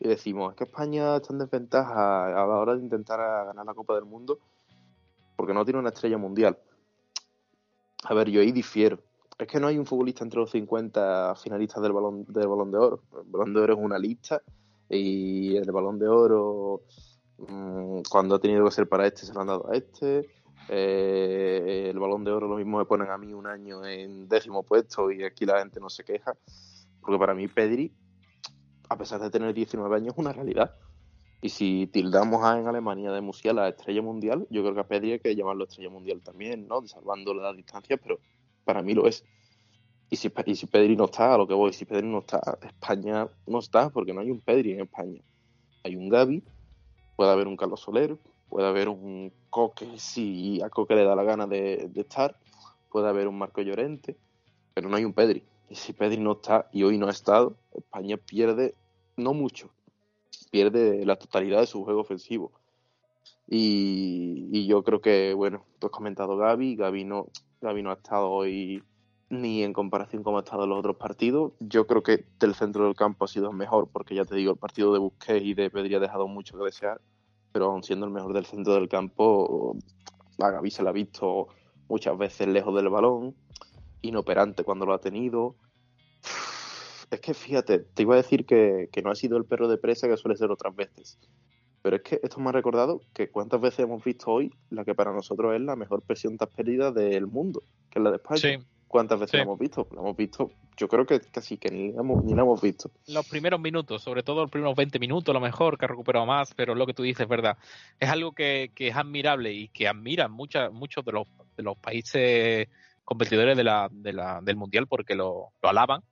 y decimos, es que España está en desventaja a la hora de intentar ganar la Copa del Mundo porque no tiene una estrella mundial. A ver, yo ahí difiero es que no hay un futbolista entre los 50 finalistas del balón, del balón de oro. El balón de oro es una lista y el balón de oro, mm, cuando ha tenido que ser para este, se lo han dado a este. Eh, el balón de oro lo mismo me ponen a mí un año en décimo puesto y aquí la gente no se queja. Porque para mí Pedri, a pesar de tener 19 años, es una realidad. Y si tildamos a en Alemania de Musiala estrella mundial, yo creo que a Pedri hay que llamarlo estrella mundial también, ¿no? Salvando las distancias, pero para mí lo es. Y si, y si Pedri no está, a lo que voy, si Pedri no está, España no está, porque no hay un Pedri en España. Hay un Gaby, puede haber un Carlos Soler, puede haber un Coque si a Coque le da la gana de, estar, puede haber un Marco Llorente, pero no hay un Pedri. Y si Pedri no está y hoy no ha estado, España pierde no mucho, pierde la totalidad de su juego ofensivo. Y, yo creo que, bueno, tú has comentado Gaby, Gaby no, Gaby no ha estado hoy ni en comparación con ha estado los otros partidos. Yo creo que del centro del campo ha sido mejor, porque ya te digo, el partido de Busquets y de Pedri ha dejado mucho que desear, pero aún siendo el mejor del centro del campo, a Gaby se la ha visto muchas veces lejos del balón, inoperante cuando lo ha tenido. Es que fíjate, te iba a decir que, que no ha sido el perro de presa que suele ser otras veces. Pero es que esto me ha recordado que cuántas veces hemos visto hoy la que para nosotros es la mejor presión tras pérdida del mundo, que es la de España. Sí. ¿Cuántas veces la hemos visto? La hemos visto, yo creo que casi que ni la, hemos, ni la hemos visto. Los primeros minutos, sobre todo los primeros 20 minutos, a lo mejor, que ha recuperado más, pero lo que tú dices es verdad. Es algo que, es admirable y que admiran muchas, muchos de los, de los países competidores de la, de la, del Mundial porque lo, lo alaban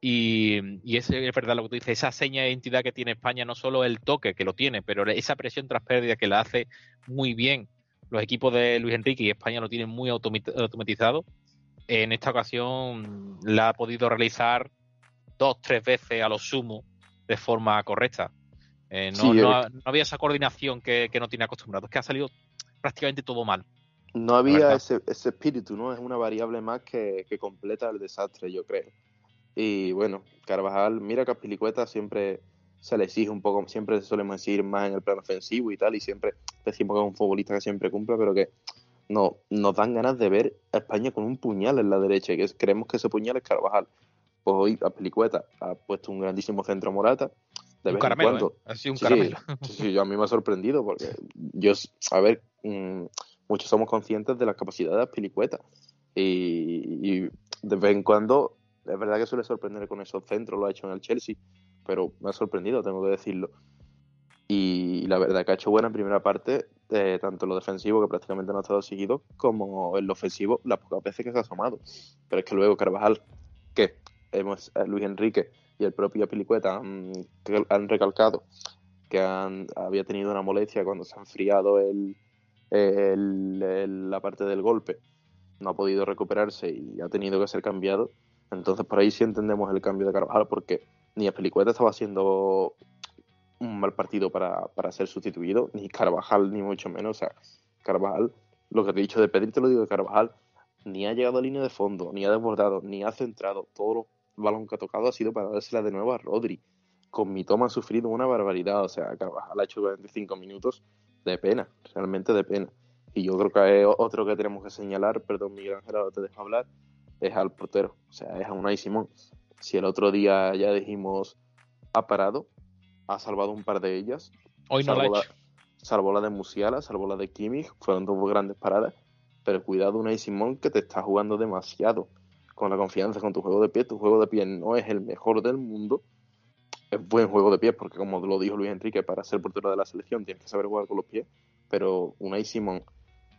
y, y es, es verdad lo que tú dices, esa seña de identidad que tiene España, no solo el toque, que lo tiene, pero esa presión tras pérdida que la hace muy bien los equipos de Luis Enrique y España lo tienen muy automatizado. En esta ocasión la ha podido realizar dos, tres veces a lo sumo de forma correcta. Eh, no, no, había esa coordinación que, que no tiene acostumbrado, es que ha salido prácticamente todo mal. No había ese, ese, espíritu, ¿no? Es una variable más que, que completa el desastre, yo creo. Y bueno, Carvajal, mira que a Pilicueta siempre se le exige un poco, siempre solemos decir más en el plano ofensivo y tal, y siempre decimos que es un futbolista que siempre cumple, pero que no, nos dan ganas de ver a España con un puñal en la derecha, que creemos que ese puñal es Carvajal. Pues hoy a Pilicueta ha puesto un grandísimo centro morata. De un caramelo, ¿eh? un caramelo. Sí, yo a mí me ha sorprendido porque yo, a ver, mm, muchos somos conscientes de las capacidades de Pilicueta y, y de vez en cuando es verdad que suele sorprender con esos centros, lo ha hecho en el Chelsea, pero me ha sorprendido, tengo que decirlo. Y la verdad que ha hecho buena en primera parte, tanto en lo defensivo, que prácticamente no ha estado seguido, como en lo ofensivo, las pocas veces que se ha asomado. Pero es que luego Carvajal, que hemos, eh, Luis Enrique y el propio Pilicueta han, han recalcado que han, había tenido una molestia cuando se ha enfriado el, la parte del golpe, no ha podido recuperarse y ha tenido que ser cambiado entonces por ahí sí entendemos el cambio de Carvajal porque ni Espelicueta estaba haciendo un mal partido para, ser sustituido, ni Carvajal ni mucho menos. O sea, Carvajal, lo que te he dicho de Pedri te lo digo de Carvajal, ni ha llegado a línea de fondo, ni ha desbordado, ni ha centrado. Todo los balón que ha tocado ha sido para dársela de nuevo a Rodri. Con mi toma ha sufrido una barbaridad. O sea, Carvajal ha hecho 45 minutos de pena, realmente de pena. Y yo creo que otro que tenemos que señalar, perdón Miguel Ángel, ahora te dejo hablar, es al portero, o sea, es a Unai Simón. Si el otro día ya dijimos ha parado, ha salvado un par de ellas. Hoy no la, hecho. Salvó la de Musiala, salvó la de Kimmich, fueron dos grandes paradas. Pero cuidado, Unai Simón, que te está jugando demasiado. Con la confianza, con tu juego de pie. Tu juego de pie no es el mejor del mundo. Es buen juego de pie, porque como lo dijo Luis Enrique, para ser portero de la selección tienes que saber jugar con los pies. Pero Unai Simón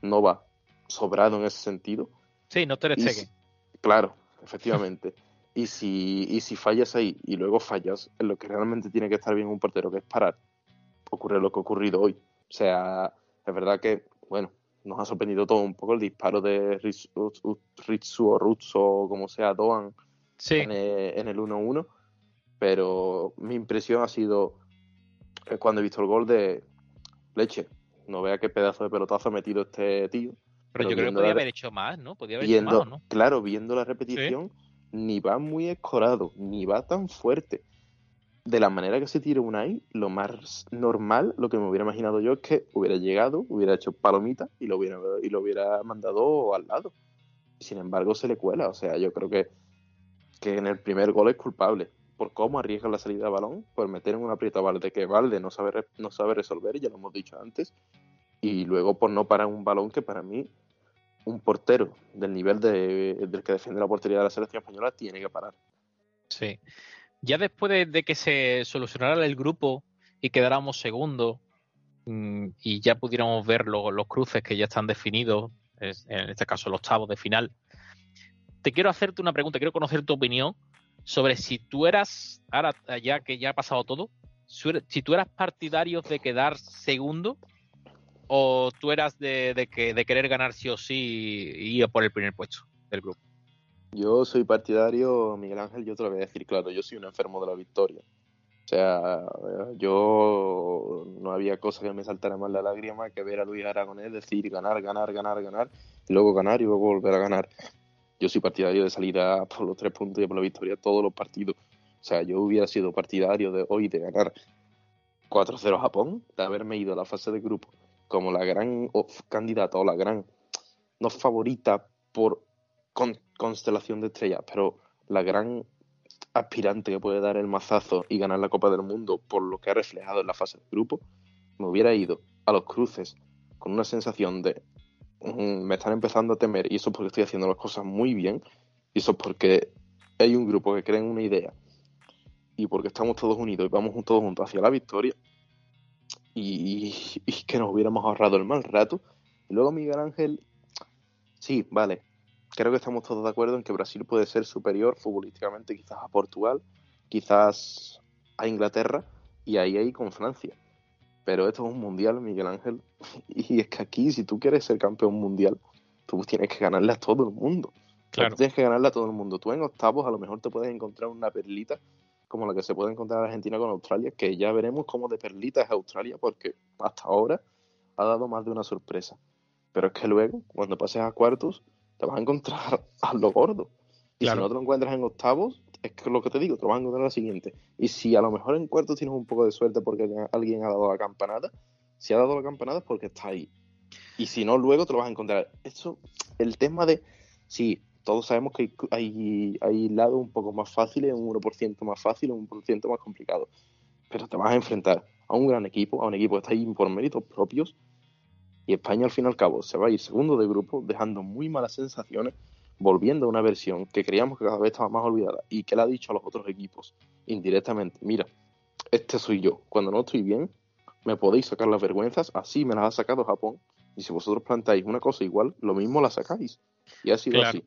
no va sobrado en ese sentido. Sí, no te le Claro, efectivamente. y si, y si fallas ahí y luego fallas en lo que realmente tiene que estar bien un portero, que es parar, ocurre lo que ha ocurrido hoy. O sea, es verdad que, bueno, nos ha sorprendido todo un poco el disparo de Ritsu o Rutsu como sea, Doan en, el, 1-1. Pero mi impresión ha sido cuando he visto el gol de Leche. No vea qué pedazo de pelotazo ha metido este tío. Pero, yo creo que podría haber hecho más, ¿no? Podría haber hecho más, ¿no? Claro, viendo la repetición, ni va muy escorado, ni va tan fuerte. De la manera que se tira Unai, lo más normal, lo que me hubiera imaginado yo es que hubiera llegado, hubiera hecho palomita y lo hubiera, y lo hubiera mandado al lado. Sin embargo, se le cuela. O sea, yo creo que, que en el primer gol es culpable. Por cómo arriesga la salida de balón, por meter en una aprieta a Valde que Valde no sabe, no sabe resolver, ya lo hemos dicho antes. Y luego por no parar un balón que para mí un portero del nivel de, del que defiende la portería de la selección española tiene que parar. Sí. Ya después de, que se solucionara el grupo y quedáramos segundo mm, y ya pudiéramos ver los cruces que ya están definidos, en este caso los octavos de final, te quiero hacerte una pregunta, quiero conocer tu opinión sobre si tú eras, ahora ya que ya ha pasado todo, si tú eras partidario de quedar segundo o tú eras de, que, de querer ganar sí o sí y ir por el primer puesto del grupo? Yo soy partidario, Miguel Ángel, yo te lo voy a decir claro, yo soy un enfermo de la victoria. O sea, yo no había cosa que me saltara más la lágrima que ver a Luis Aragonés decir ganar, ganar, ganar, ganar, y luego ganar y luego volver a ganar. Yo soy partidario de salir a por los tres puntos y por la victoria todos los partidos. O sea, yo hubiera sido partidario de hoy de ganar 4-0 a Japón, de haberme ido a la fase de grupo como la gran candidata o la gran, no favorita por constelación de estrellas, pero la gran aspirante que puede dar el mazazo y ganar la Copa del Mundo por lo que ha reflejado en la fase de grupo, me hubiera ido a los cruces con una sensación de mm, me están empezando a temer y eso porque estoy haciendo las cosas muy bien y eso porque hay un grupo que cree en una idea y porque estamos todos unidos y vamos todos juntos hacia la victoria y, y que nos hubiéramos ahorrado el mal rato. Y luego Miguel Ángel, sí, vale, creo que estamos todos de acuerdo en que Brasil puede ser superior futbolísticamente quizás a Portugal, quizás a Inglaterra y ahí ahí con Francia. Pero esto es un mundial, Miguel Ángel, y es que aquí si tú quieres ser campeón mundial, tú tienes que ganarle a todo el mundo. Claro. tienes que ganarle a todo el mundo. Tú en octavos a lo mejor te puedes encontrar una perlita como la que se puede encontrar Argentina con Australia, que ya veremos cómo de perlita es Australia, porque hasta ahora ha dado más de una sorpresa. Pero es que luego, cuando pases a cuartos, te vas a encontrar a lo gordo. Y si no te lo encuentras en octavos, es que lo que te digo, te vas a encontrar la siguiente. Y si a lo mejor en cuartos tienes un poco de suerte porque alguien ha dado la campanada, si ha dado la campanada es porque está ahí. Y si no, luego te lo vas a encontrar. Eso, el tema de, sí, todos sabemos que hay, hay, lados un poco más fáciles, un 1% más fácil, un 1% más complicado. Pero te vas a enfrentar a un gran equipo, a un equipo que está ahí por méritos propios, y España al fin y al cabo se va a ir segundo de grupo, dejando muy malas sensaciones, volviendo a una versión que creíamos que cada vez estaba más olvidada y que le ha dicho a los otros equipos indirectamente, mira, este soy yo, cuando no estoy bien, me podéis sacar las vergüenzas, así me las ha sacado Japón, y si vosotros plantáis una cosa igual, lo mismo la sacáis. Y ha sido así.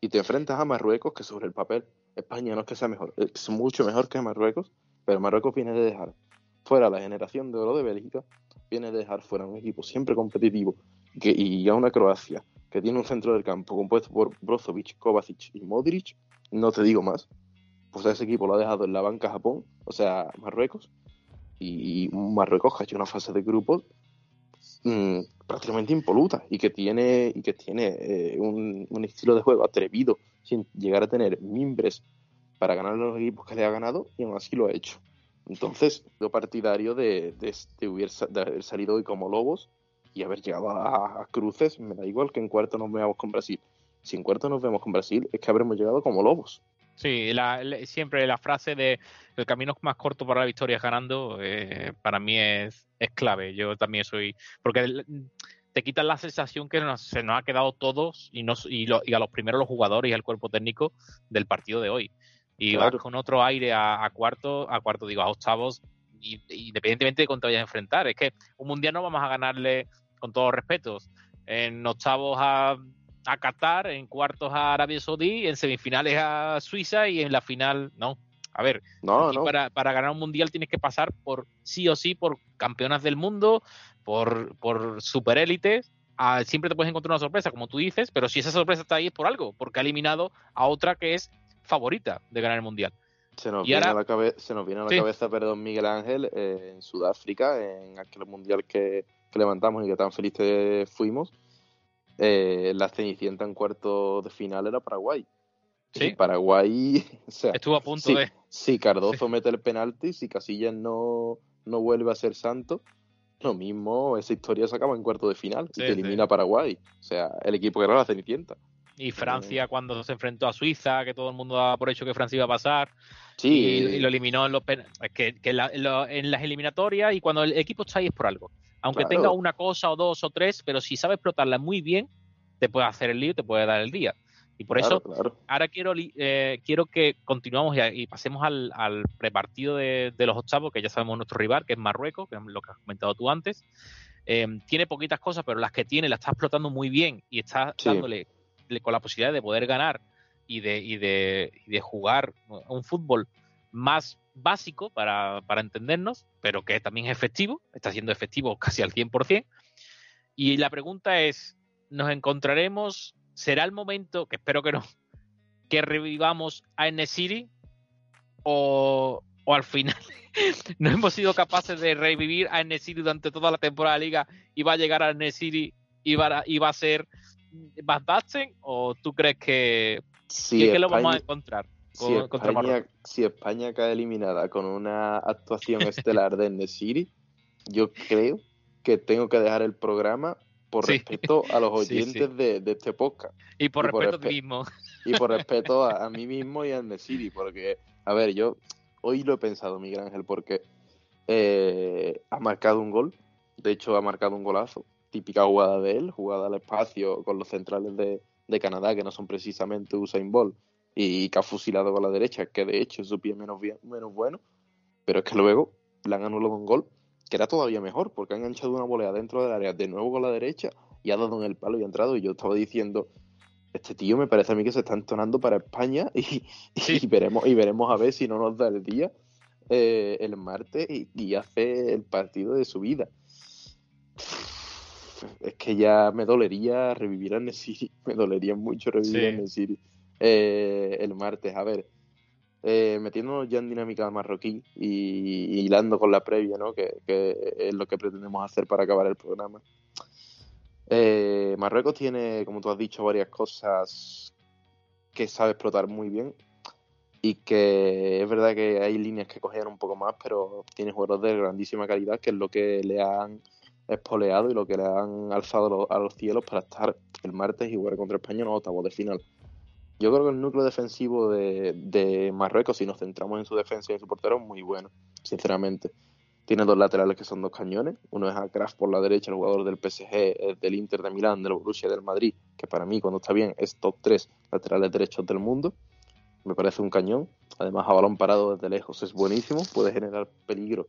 Y te enfrentas a Marruecos, que sobre el papel, España no es que sea mejor, es mucho mejor que Marruecos, pero Marruecos viene de dejar fuera la generación de oro de Bélgica, viene de dejar fuera un equipo siempre competitivo y a una Croacia que tiene un centro del campo compuesto por Brozovic, Kovacic y Modric, no te digo más, pues a ese equipo lo ha dejado en la banca Japón, o sea, Marruecos, y, Marruecos ha hecho una fase de grupos mm, prácticamente impoluta y que tiene, y que tiene eh, un, un, estilo de juego atrevido sin llegar a tener mimbres para ganar los equipos que le ha ganado y aún así lo ha hecho. Entonces, yo partidario de, de, de, haber salido hoy como lobos y haber llegado a, cruces, me da igual que en cuarto nos veamos con Brasil. Si en cuarto nos vemos con Brasil, es que habremos llegado como lobos. Sí, siempre la frase de el camino más corto para la victoria es ganando, eh, para mí es, es clave. Yo también soy. Porque te quitas la sensación que se nos ha quedado todos y, nos, y, y a los primeros los jugadores y al cuerpo técnico del partido de hoy y vas con otro aire a, cuarto, a cuarto digo, a octavos, independientemente de cuánto vayas a enfrentar. Es que un mundial no vamos a ganarle, con todos los respetos, en octavos a, a Qatar, en cuartos a Arabia Saudí, en semifinales a Suiza y en la final, no. A ver, Para, para, ganar un mundial tienes que pasar por sí o sí por campeonas del mundo, por, por superélites. siempre te puedes encontrar una sorpresa, como tú dices, pero si esa sorpresa está ahí es por algo, porque ha eliminado a otra que es favorita de ganar el Mundial. Se nos, viene, a la se nos viene a la cabeza, perdón, Miguel Ángel, eh, en Sudáfrica, en aquel mundial que, levantamos y que tan felices fuimos. Eh, la Cenicienta en cuarto de final era Paraguay. Sí. Paraguay. Estuvo a punto de. Si Cardozo mete el penalti, si Casillas no, no vuelve a ser santo, lo mismo, esa historia se acaba en cuarto de final y te elimina Paraguay. O sea, el equipo que era la Cenicienta. Y Francia cuando se enfrentó a Suiza, que todo el mundo daba por hecho que Francia iba a pasar. Sí. Y, lo eliminó en los que, que en las eliminatorias y cuando el equipo está ahí es por algo. Aunque tenga una cosa o dos o tres, pero si sabe explotarla muy bien, te puede hacer el lío, te puede dar el día. Y por eso, ahora quiero, eh, quiero que continuemos y, pasemos al, al prepartido de, los octavos, que ya sabemos nuestro rival, que es Marruecos, que es lo que has comentado tú antes. Eh, tiene poquitas cosas, pero las que tiene las está explotando muy bien y está dándole con la posibilidad de poder ganar y de, y de, y de jugar un fútbol más básico para, para, entendernos, pero que también es efectivo, está siendo efectivo casi al 100%. Y la pregunta es, ¿nos encontraremos? ¿Será el momento, que espero que no, que revivamos a Enesiri? ¿O, o al final no hemos sido capaces de revivir a Enesiri durante toda la temporada de liga y va a llegar a Enesiri y va a, y va a ser Bad Batsen? ¿O tú crees que, que, lo vamos a encontrar? Si, España, si España cae eliminada con una actuación estelar de Enesiri, yo creo que tengo que dejar el programa por respeto a los oyentes De, este podcast. Y por respeto a ti mismo. Y por respeto a, mí mismo y a Nesiri, porque, a ver, yo hoy lo he pensado, Miguel Ángel, porque eh, ha marcado un gol, de hecho ha marcado un golazo, típica jugada de él, jugada al espacio con los centrales de, de Canadá, que no son precisamente Usain Bolt, y que ha fusilado con la derecha, que de hecho es su pie menos, bien, menos bueno, pero es que luego le han anulado un gol que era todavía mejor, porque ha enganchado una volea dentro del área de nuevo con la derecha y ha dado en el palo y ha entrado. Y yo estaba diciendo, este tío me parece a mí que se está entonando para España y, veremos, y veremos a ver si no nos da el día eh, el martes y, hace el partido de su vida. Es que ya me dolería revivir a Nesiri, me dolería mucho revivir a Nesiri eh, el martes. A ver, eh, metiéndonos ya en dinámica marroquí y, hilando con la previa, ¿no? Que, es lo que pretendemos hacer para acabar el programa. Eh, Marruecos tiene, como tú has dicho, varias cosas que sabe explotar muy bien y que es verdad que hay líneas que cogían un poco más, pero tiene jugadores de grandísima calidad, que es lo que le han espoleado y lo que le han alzado a los cielos para estar el martes y jugar contra España en octavos de final. Yo creo que el núcleo defensivo de, Marruecos, si nos centramos en su defensa y en su portero, es muy bueno, sinceramente. Tiene dos laterales que son dos cañones. Uno es a Kraft por la derecha, el jugador del PSG, del Inter de Milán, del Borussia del Madrid, que para mí, cuando está bien, es top 3 laterales derechos del mundo. Me parece un cañón. Además, a balón parado desde lejos es buenísimo. Puede generar peligro,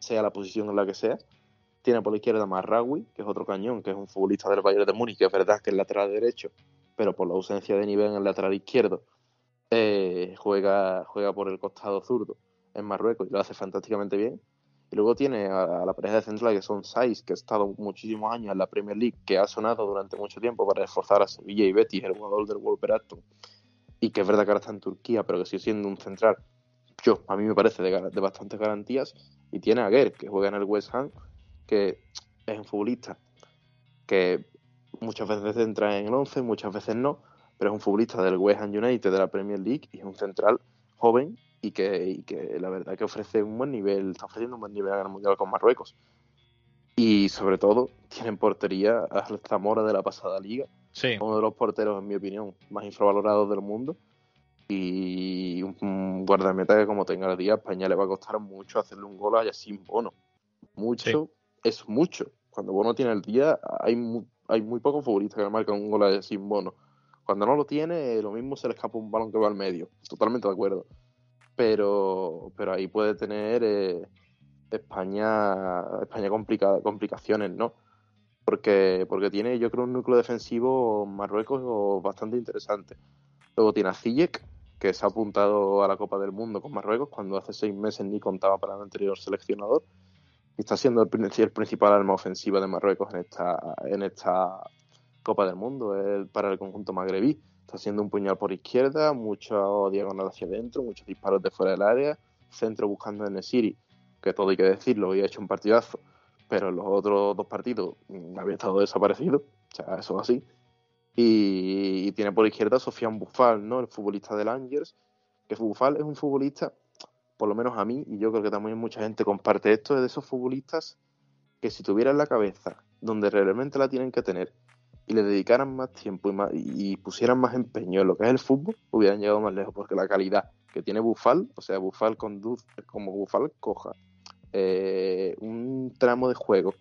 sea la posición en la que sea. Tiene por la izquierda a Marraui, que es otro cañón, que es un futbolista del Bayern de Múnich, que es verdad que es lateral derecho, pero por la ausencia de nivel en el lateral izquierdo, eh, juega, juega por el costado zurdo en Marruecos y lo hace fantásticamente bien. Y luego tiene a, la pareja de central que son Saiz, que ha estado muchísimos años en la Premier League, que ha sonado durante mucho tiempo para esforzar a Sevilla y Betis, el jugador del Wolverhampton, y que es verdad que ahora está en Turquía, pero que sigue siendo un central, yo, a mí me parece de, de bastantes garantías. Y tiene a Ger, que juega en el West Ham, que es un futbolista que muchas veces entra en el 11, muchas veces no, pero es un futbolista del West Ham United de la Premier League y es un central joven y que, que la verdad que ofrece un buen nivel, está ofreciendo un buen nivel a Mundial con Marruecos. Y sobre todo, tienen portería a Zamora de la pasada liga, uno de los porteros, en mi opinión, más infravalorados del mundo. Y un guardameta que como tenga el día, a España le va a costar mucho hacerle un gol a Yacine Bono. Mucho, es mucho. Cuando Bono tiene el día, hay hay muy pocos futbolistas que marcan un gol sin bono. Cuando no lo tiene, lo mismo se le escapa un balón que va al medio. Totalmente de acuerdo. Pero, pero ahí puede tener eh, España, España complicada, complicaciones, ¿no? Porque, porque tiene, yo creo, un núcleo defensivo Marruecos bastante interesante. Luego tiene a Ziyech, que se ha apuntado a la Copa del Mundo con Marruecos cuando hace seis meses ni contaba para el anterior seleccionador está siendo el, principal arma ofensiva de Marruecos en esta, en esta Copa del Mundo para el conjunto magrebí. Está haciendo un puñal por izquierda, mucho diagonal hacia adentro, muchos disparos de fuera del área, centro buscando en el Siri, que todo hay que decirlo, había hecho un partidazo, pero en los otros dos partidos mm, había estado desaparecido, o sea, eso así. Y, tiene por izquierda a Sofian Bufal, ¿no? el futbolista del Angers, que Bufal es un futbolista por lo menos a mí, y yo creo que también mucha gente comparte esto, de esos futbolistas que si tuvieran la cabeza donde realmente la tienen que tener y le dedicaran más tiempo y, pusieran más empeño en lo que es el fútbol, hubieran llegado más lejos, porque la calidad que tiene Bufal, o sea, Bufal conduce como Bufal coja eh, un tramo de juego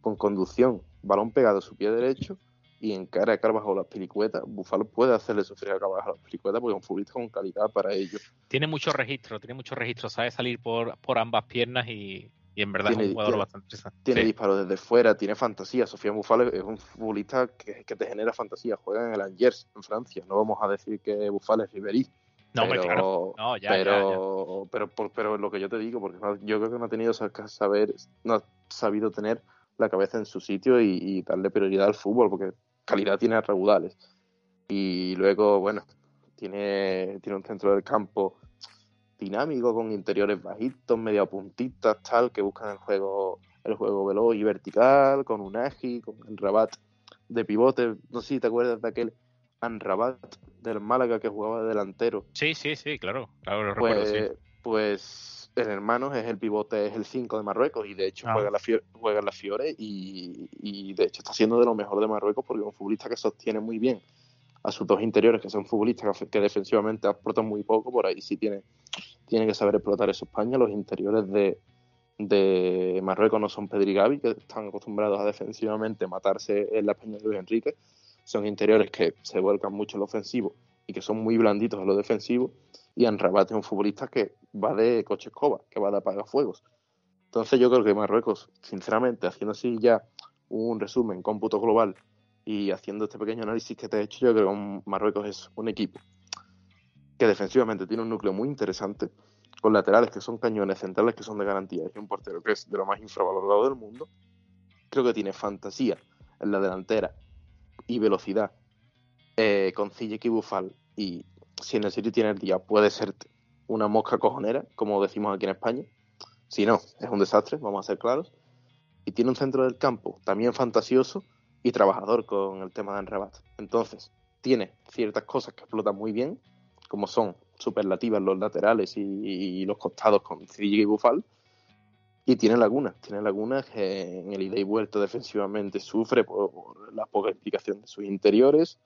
con conducción, balón pegado a su pie derecho, y en cara a Carvajal las pelicuetas, Bufalo puede hacerle sufrir a Carvajal las pelicuetas porque es un futbolista con calidad para ello. Tiene mucho registro, tiene mucho registro, sabe salir por, por ambas piernas y, en verdad es un jugador bastante interesante. Tiene disparos desde fuera, tiene fantasía. Sofía Bufalo es un futbolista que, te genera fantasía. Juega en el Angers, en Francia. No vamos a decir que Bufalo es Ribery. No, pero, claro. No, ya, pero, Pero, pero, lo que yo te digo, porque yo creo que no ha tenido saber, no ha sabido tener la cabeza en su sitio y, darle prioridad al fútbol, porque calidad tiene raudales. Y luego, bueno, tiene, tiene un centro del campo dinámico, con interiores bajitos, media puntitas, tal, que buscan el juego, el juego veloz y vertical, con un agi, con el rabat de pivote. No sé si te acuerdas de aquel Anrabat del Málaga que jugaba de delantero. Sí, sí, sí, claro, claro lo pues, recuerdo, sí. Pues el hermano es el pivote, es el 5 de Marruecos y de hecho ah. juega, la Fiore, juega la Fiore y, y, de hecho está siendo de lo mejor de Marruecos porque es un futbolista que sostiene muy bien a sus dos interiores, que son futbolistas que, defensivamente aportan muy poco, por ahí sí tiene, tiene que saber explotar eso España. Los interiores de, de Marruecos no son Pedri Gavi, que están acostumbrados a defensivamente matarse en la España de Luis Enrique. Son interiores que se vuelcan mucho en lo ofensivo y que son muy blanditos en lo defensivo. Y Anrabat es un futbolista que va de coche escoba, que va de apagafuegos. Entonces yo creo que Marruecos, sinceramente, haciendo así ya un resumen, cómputo global y haciendo este pequeño análisis que te he hecho, yo creo que Marruecos es un equipo que defensivamente tiene un núcleo muy interesante, con laterales que son cañones, centrales que son de garantía y un portero que es de lo más infravalorado del mundo. Creo que tiene fantasía en la delantera y velocidad eh, con Ziyech y Bufal. Y si en el sitio tiene el día, puede ser una mosca cojonera, como decimos aquí en España. Si no, es un desastre, vamos a ser claros. Y tiene un centro del campo también fantasioso y trabajador con el tema de Enrabat. Entonces, tiene ciertas cosas que explotan muy bien, como son superlativas los laterales y, los costados con Cedillo y Bufal, y tiene lagunas, tiene lagunas que en el ida y vuelta defensivamente sufre por, la poca implicación de sus interiores,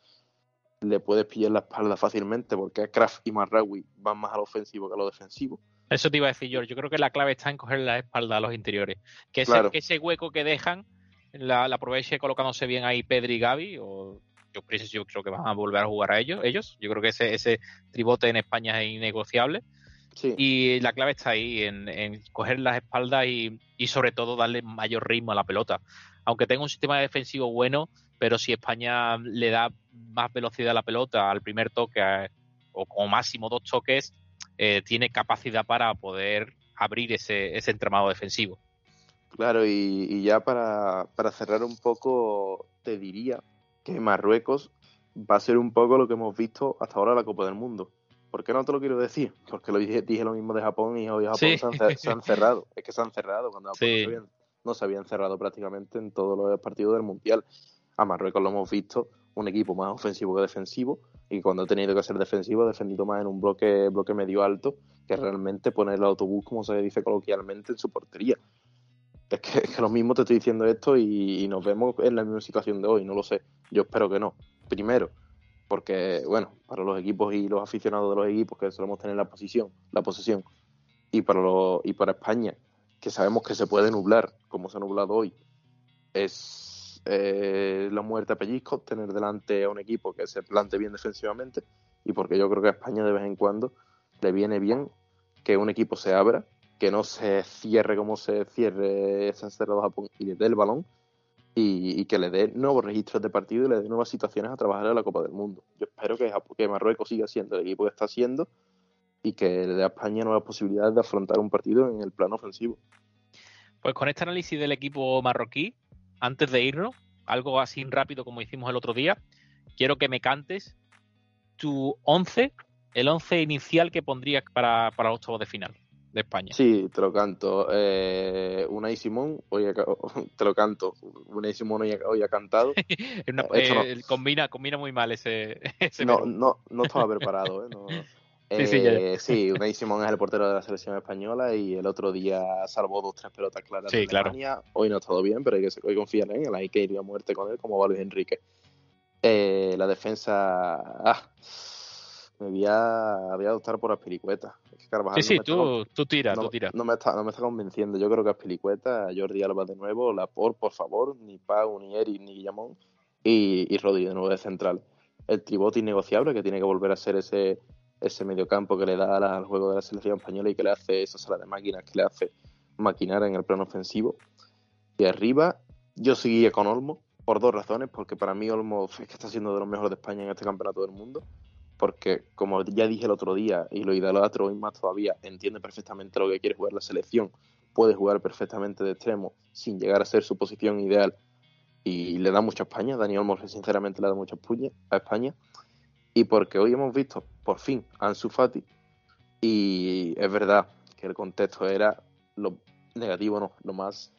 le puedes pillar la espalda fácilmente porque Kraft y Marraui van más al ofensivo que a lo defensivo. Eso te iba a decir yo, yo creo que la clave está en coger la espalda a los interiores, que ese hueco que dejan la, la aproveche colocándose bien ahí Pedri y Gaby, o yo, yo creo que van a volver a jugar a ellos, ellos. Yo creo que ese, ese tribote en España es innegociable. Y la clave está ahí, en, coger las espaldas y, y, sobre todo darle mayor ritmo a la pelota. Aunque tenga un sistema defensivo bueno, pero si España le da más velocidad a la pelota al primer toque o como máximo dos toques, eh, tiene capacidad para poder abrir ese, ese entramado defensivo. Claro, y, ya para, cerrar un poco, te diría que Marruecos va a ser un poco lo que hemos visto hasta ahora en la Copa del Mundo. ¿Por qué no te lo quiero decir? Porque lo dije, dije lo mismo de Japón y hoy Japón se, han, cerrado. Es que se han cerrado cuando no, se habían, cerrado prácticamente en todos los partidos del Mundial. A Marruecos lo hemos visto un equipo más ofensivo que defensivo y cuando ha tenido que ser defensivo ha defendido más en un bloque, bloque medio alto que realmente poner el autobús, como se dice coloquialmente, en su portería. Es que, lo mismo te estoy diciendo esto y, nos vemos en la misma situación de hoy, no lo sé. Yo espero que no. Primero, porque, bueno, para los equipos y los aficionados de los equipos que solemos tener la posición, la posesión, y para, los, y para España, que sabemos que se puede nublar, como se ha nublado hoy, es eh, la muerte a pellizcos, tener delante a un equipo que se plante bien defensivamente, y porque yo creo que a España de vez en cuando le viene bien que un equipo se abra que no se cierre como se cierre ese encerrado Japón y le dé el balón y, que le dé nuevos registros de partido y le dé nuevas situaciones a trabajar en la Copa del Mundo. Yo espero que, que Marruecos siga siendo el equipo que está siendo y que le dé a España nuevas posibilidades de afrontar un partido en el plano ofensivo. Pues con este análisis del equipo marroquí, antes de irnos, algo así rápido como hicimos el otro día, quiero que me cantes tu 11, el 11 inicial que pondrías para, para los octavos de final de España. Sí, te lo canto. Eh, Una y Simón, hoy te lo canto. Una y Simón hoy, ha cantado. Eh, combina, combina muy mal ese. no, no, no estaba preparado. ¿eh? Sí, sí, eh, sí, Unai Simón es el portero de la selección española y el otro día salvó dos tres pelotas claras sí, de Alemania. Hoy no ha estado bien, pero hay que, hay confiar en él. Hay que ir a muerte con él, como va Luis Enrique. Eh, la defensa. Ah, me voy a, voy a adoptar por Aspiricueta. sí, sí, tú, tú tira, no, tú tira. No me, está, no me está convenciendo. Yo creo que Aspiricueta, Jordi Alba de nuevo, Lapor, por favor, ni Pau, ni Eric, ni Guillamón, y, y Rodri de nuevo de central. El tribote innegociable que tiene que volver a ser ese, ese mediocampo que le da al juego de la selección española y que le hace esa sala de máquinas que le hace maquinar en el plano ofensivo. Y arriba, yo seguía con Olmo por dos razones, porque para mí Olmo es que está siendo de los mejores de España en este campeonato del mundo porque como ya dije el otro día y lo idolatro hoy más todavía, entiende perfectamente lo que quiere jugar la selección, puede jugar perfectamente de extremo sin llegar a ser su posición ideal y le da mucha España. Daniel Olmo sinceramente le da puña a España. Y porque hoy hemos visto por fin a Ansu Fati y es verdad que el contexto era lo negativo, no, lo más,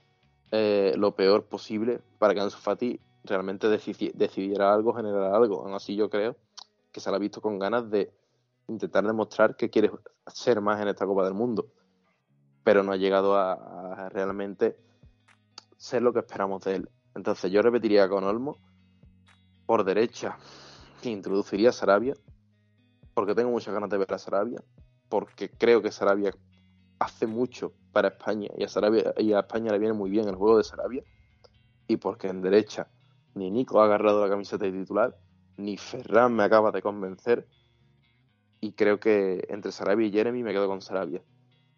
eh, lo peor posible para que Ansu Fati realmente decidiera algo, generar algo. Aún así yo creo que se la ha visto con ganas de intentar demostrar que quiere ser más en esta Copa del Mundo, pero no ha llegado a, realmente ser lo que esperamos de él. Entonces yo repetiría con Olmo por derecha, introduciría a Sarabia, porque tengo muchas ganas de ver a Sarabia, porque creo que Sarabia hace mucho para España y a, Sarabia, y a España le viene muy bien el juego de Sarabia, y porque en derecha ni Nico ha agarrado la camiseta de titular, ni Ferran me acaba de convencer, y creo que entre Sarabia y Jeremy me quedo con Sarabia.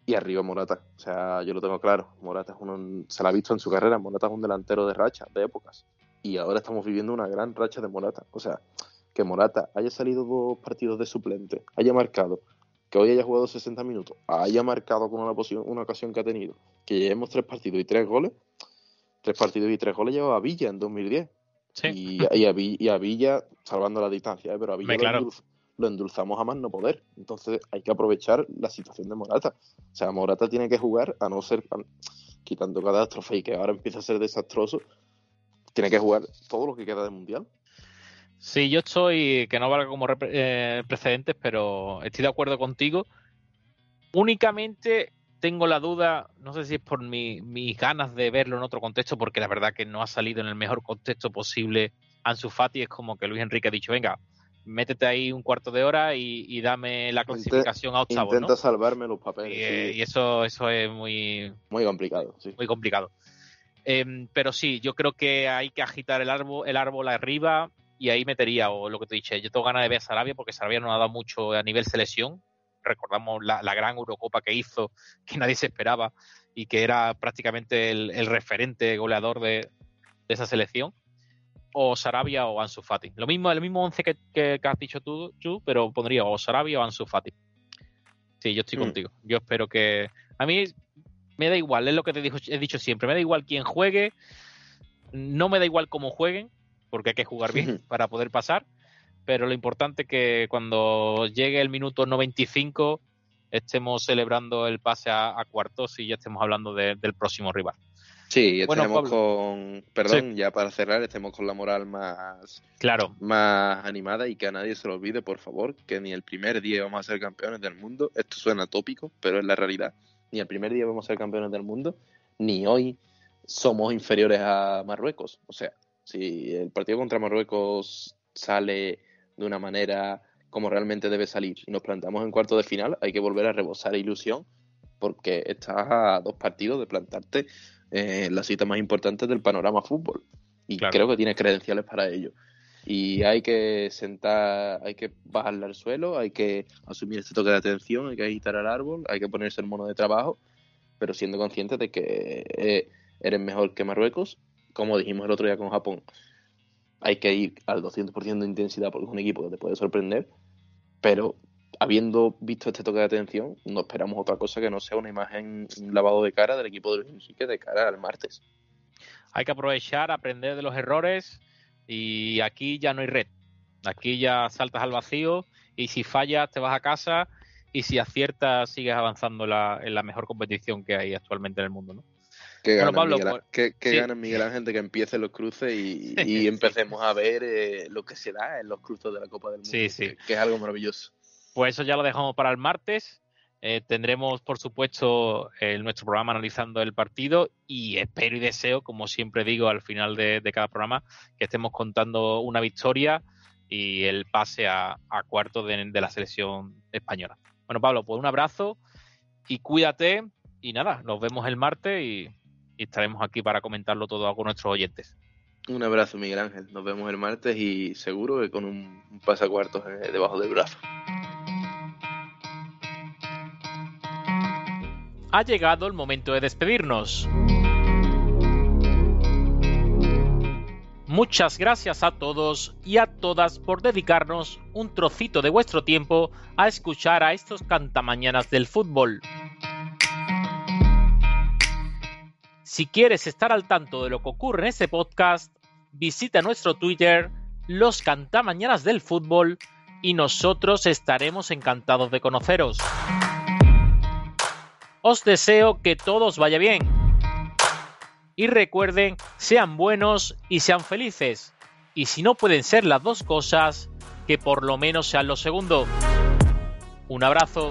Y arriba Morata. O sea, yo lo tengo claro. Morata es uno, se la ha visto en su carrera. Morata es un delantero de racha, de épocas. Y ahora estamos viviendo una gran racha de Morata. O sea, que Morata haya salido dos partidos de suplente, haya marcado, que hoy haya jugado 60 minutos, haya marcado con una, una ocasión que ha tenido, que llevemos tres partidos y tres goles. Tres partidos y tres goles llevaba a Villa en 2010. Y, y, a, Villa, salvando la distancia, ¿eh? pero a Villa lo endulzamos a más no poder. Entonces hay que aprovechar la situación de Morata. O sea, Morata tiene que jugar, a no ser quitando catástrofe y que ahora empieza a ser desastroso, tiene que jugar todo lo que queda del Mundial. Sí, yo estoy, que no valga como eh, precedentes, pero estoy de acuerdo contigo. Únicamente tengo la duda, no sé si es por mis ganas de verlo en otro contexto, porque la verdad que no ha salido en el mejor contexto posible Ansu Fati. Es como que Luis Enrique ha dicho, venga, métete ahí un cuarto de hora y, dame la clasificación a octavos. Intenta salvarme los papeles. Y, y, eso, eso es muy... Muy complicado, sí. Muy complicado. Em, pero sí, yo creo que hay que agitar el árbol, el árbol arriba y ahí metería, o lo que te dije, yo tengo ganas de ver a Sarabia porque Sarabia no ha dado mucho a nivel selección. Recordamos la, gran Eurocopa que hizo, que nadie se esperaba y que era prácticamente el, referente goleador de esa selección o Sarabia o Ansu Fati. Lo mismo, el mismo 11 que, has dicho tú, pero pondría o Sarabia o Ansu Fati. Sí, yo estoy mm. contigo. Yo espero que. A mí me da igual, es lo que te he dicho siempre. Me da igual quién juegue. No me da igual cómo jueguen, porque hay que jugar bien para poder pasar. Pero lo importante es que cuando llegue el minuto 95 estemos celebrando el pase a, cuartos y ya estemos hablando del próximo rival. Sí, estemos con, perdón, ya para cerrar, estemos con la moral más, claro. más animada y que a nadie se lo olvide, por favor, que ni el primer día vamos a ser campeones del mundo. Esto suena tópico, pero es la realidad. Ni el primer día vamos a ser campeones del mundo, ni hoy somos inferiores a Marruecos. O sea, si el partido contra Marruecos sale de una manera como realmente debe salir y nos plantamos en cuarto de final, hay que volver a rebosar ilusión porque estás a dos partidos de plantarte eh, la cita más importante del panorama fútbol. Y creo que tiene credenciales para ello. Y hay que sentar, hay que bajarle al suelo, hay que asumir este toque de atención, hay que agitar al árbol, hay que ponerse el mono de trabajo, pero siendo consciente de que eh, eres mejor que Marruecos, como dijimos el otro día con Japón. Hay que ir al 200% de intensidad porque es un equipo que te puede sorprender, pero habiendo visto este toque de atención, no esperamos otra cosa que no sea una imagen, lavado de cara del equipo de Luis de cara al martes. Hay que aprovechar, aprender de los errores y aquí ya no hay red. Aquí ya saltas al vacío y si fallas te vas a casa y si aciertas sigues avanzando en la mejor competición que hay actualmente en el mundo, ¿no? Que bueno, Pablo, Miguel, que, Miguel Ángel de que empiecen los cruces y, empecemos a ver eh, lo que se da en los cruces de la Copa del Mundo, sí, sí. que es algo maravilloso. Pues eso ya lo dejamos para el martes. Eh, tendremos, por supuesto, nuestro programa analizando el partido y espero y deseo, como siempre digo al final de, cada programa, que estemos contando una victoria y el pase a, cuarto de, la selección española. Bueno, Pablo, pues un abrazo y cuídate y nada, nos vemos el martes y, estaremos aquí para comentarlo todo con nuestros oyentes. Un abrazo, Miguel Ángel. Nos vemos el martes y seguro que con un, un pasacuartos eh, debajo del brazo. ha llegado el momento de despedirnos. Muchas gracias a todos y a todas por dedicarnos un trocito de vuestro tiempo a escuchar a estos cantamañanas del fútbol. Si quieres estar al tanto de lo que ocurre en este podcast, visita nuestro Twitter, los Cantamañanas del Fútbol, y nosotros estaremos encantados de conoceros. Os deseo que todos vaya bien. Y recuerden, sean buenos y sean felices. Y si no pueden ser las dos cosas, que por lo menos sean lo segundo. Un abrazo.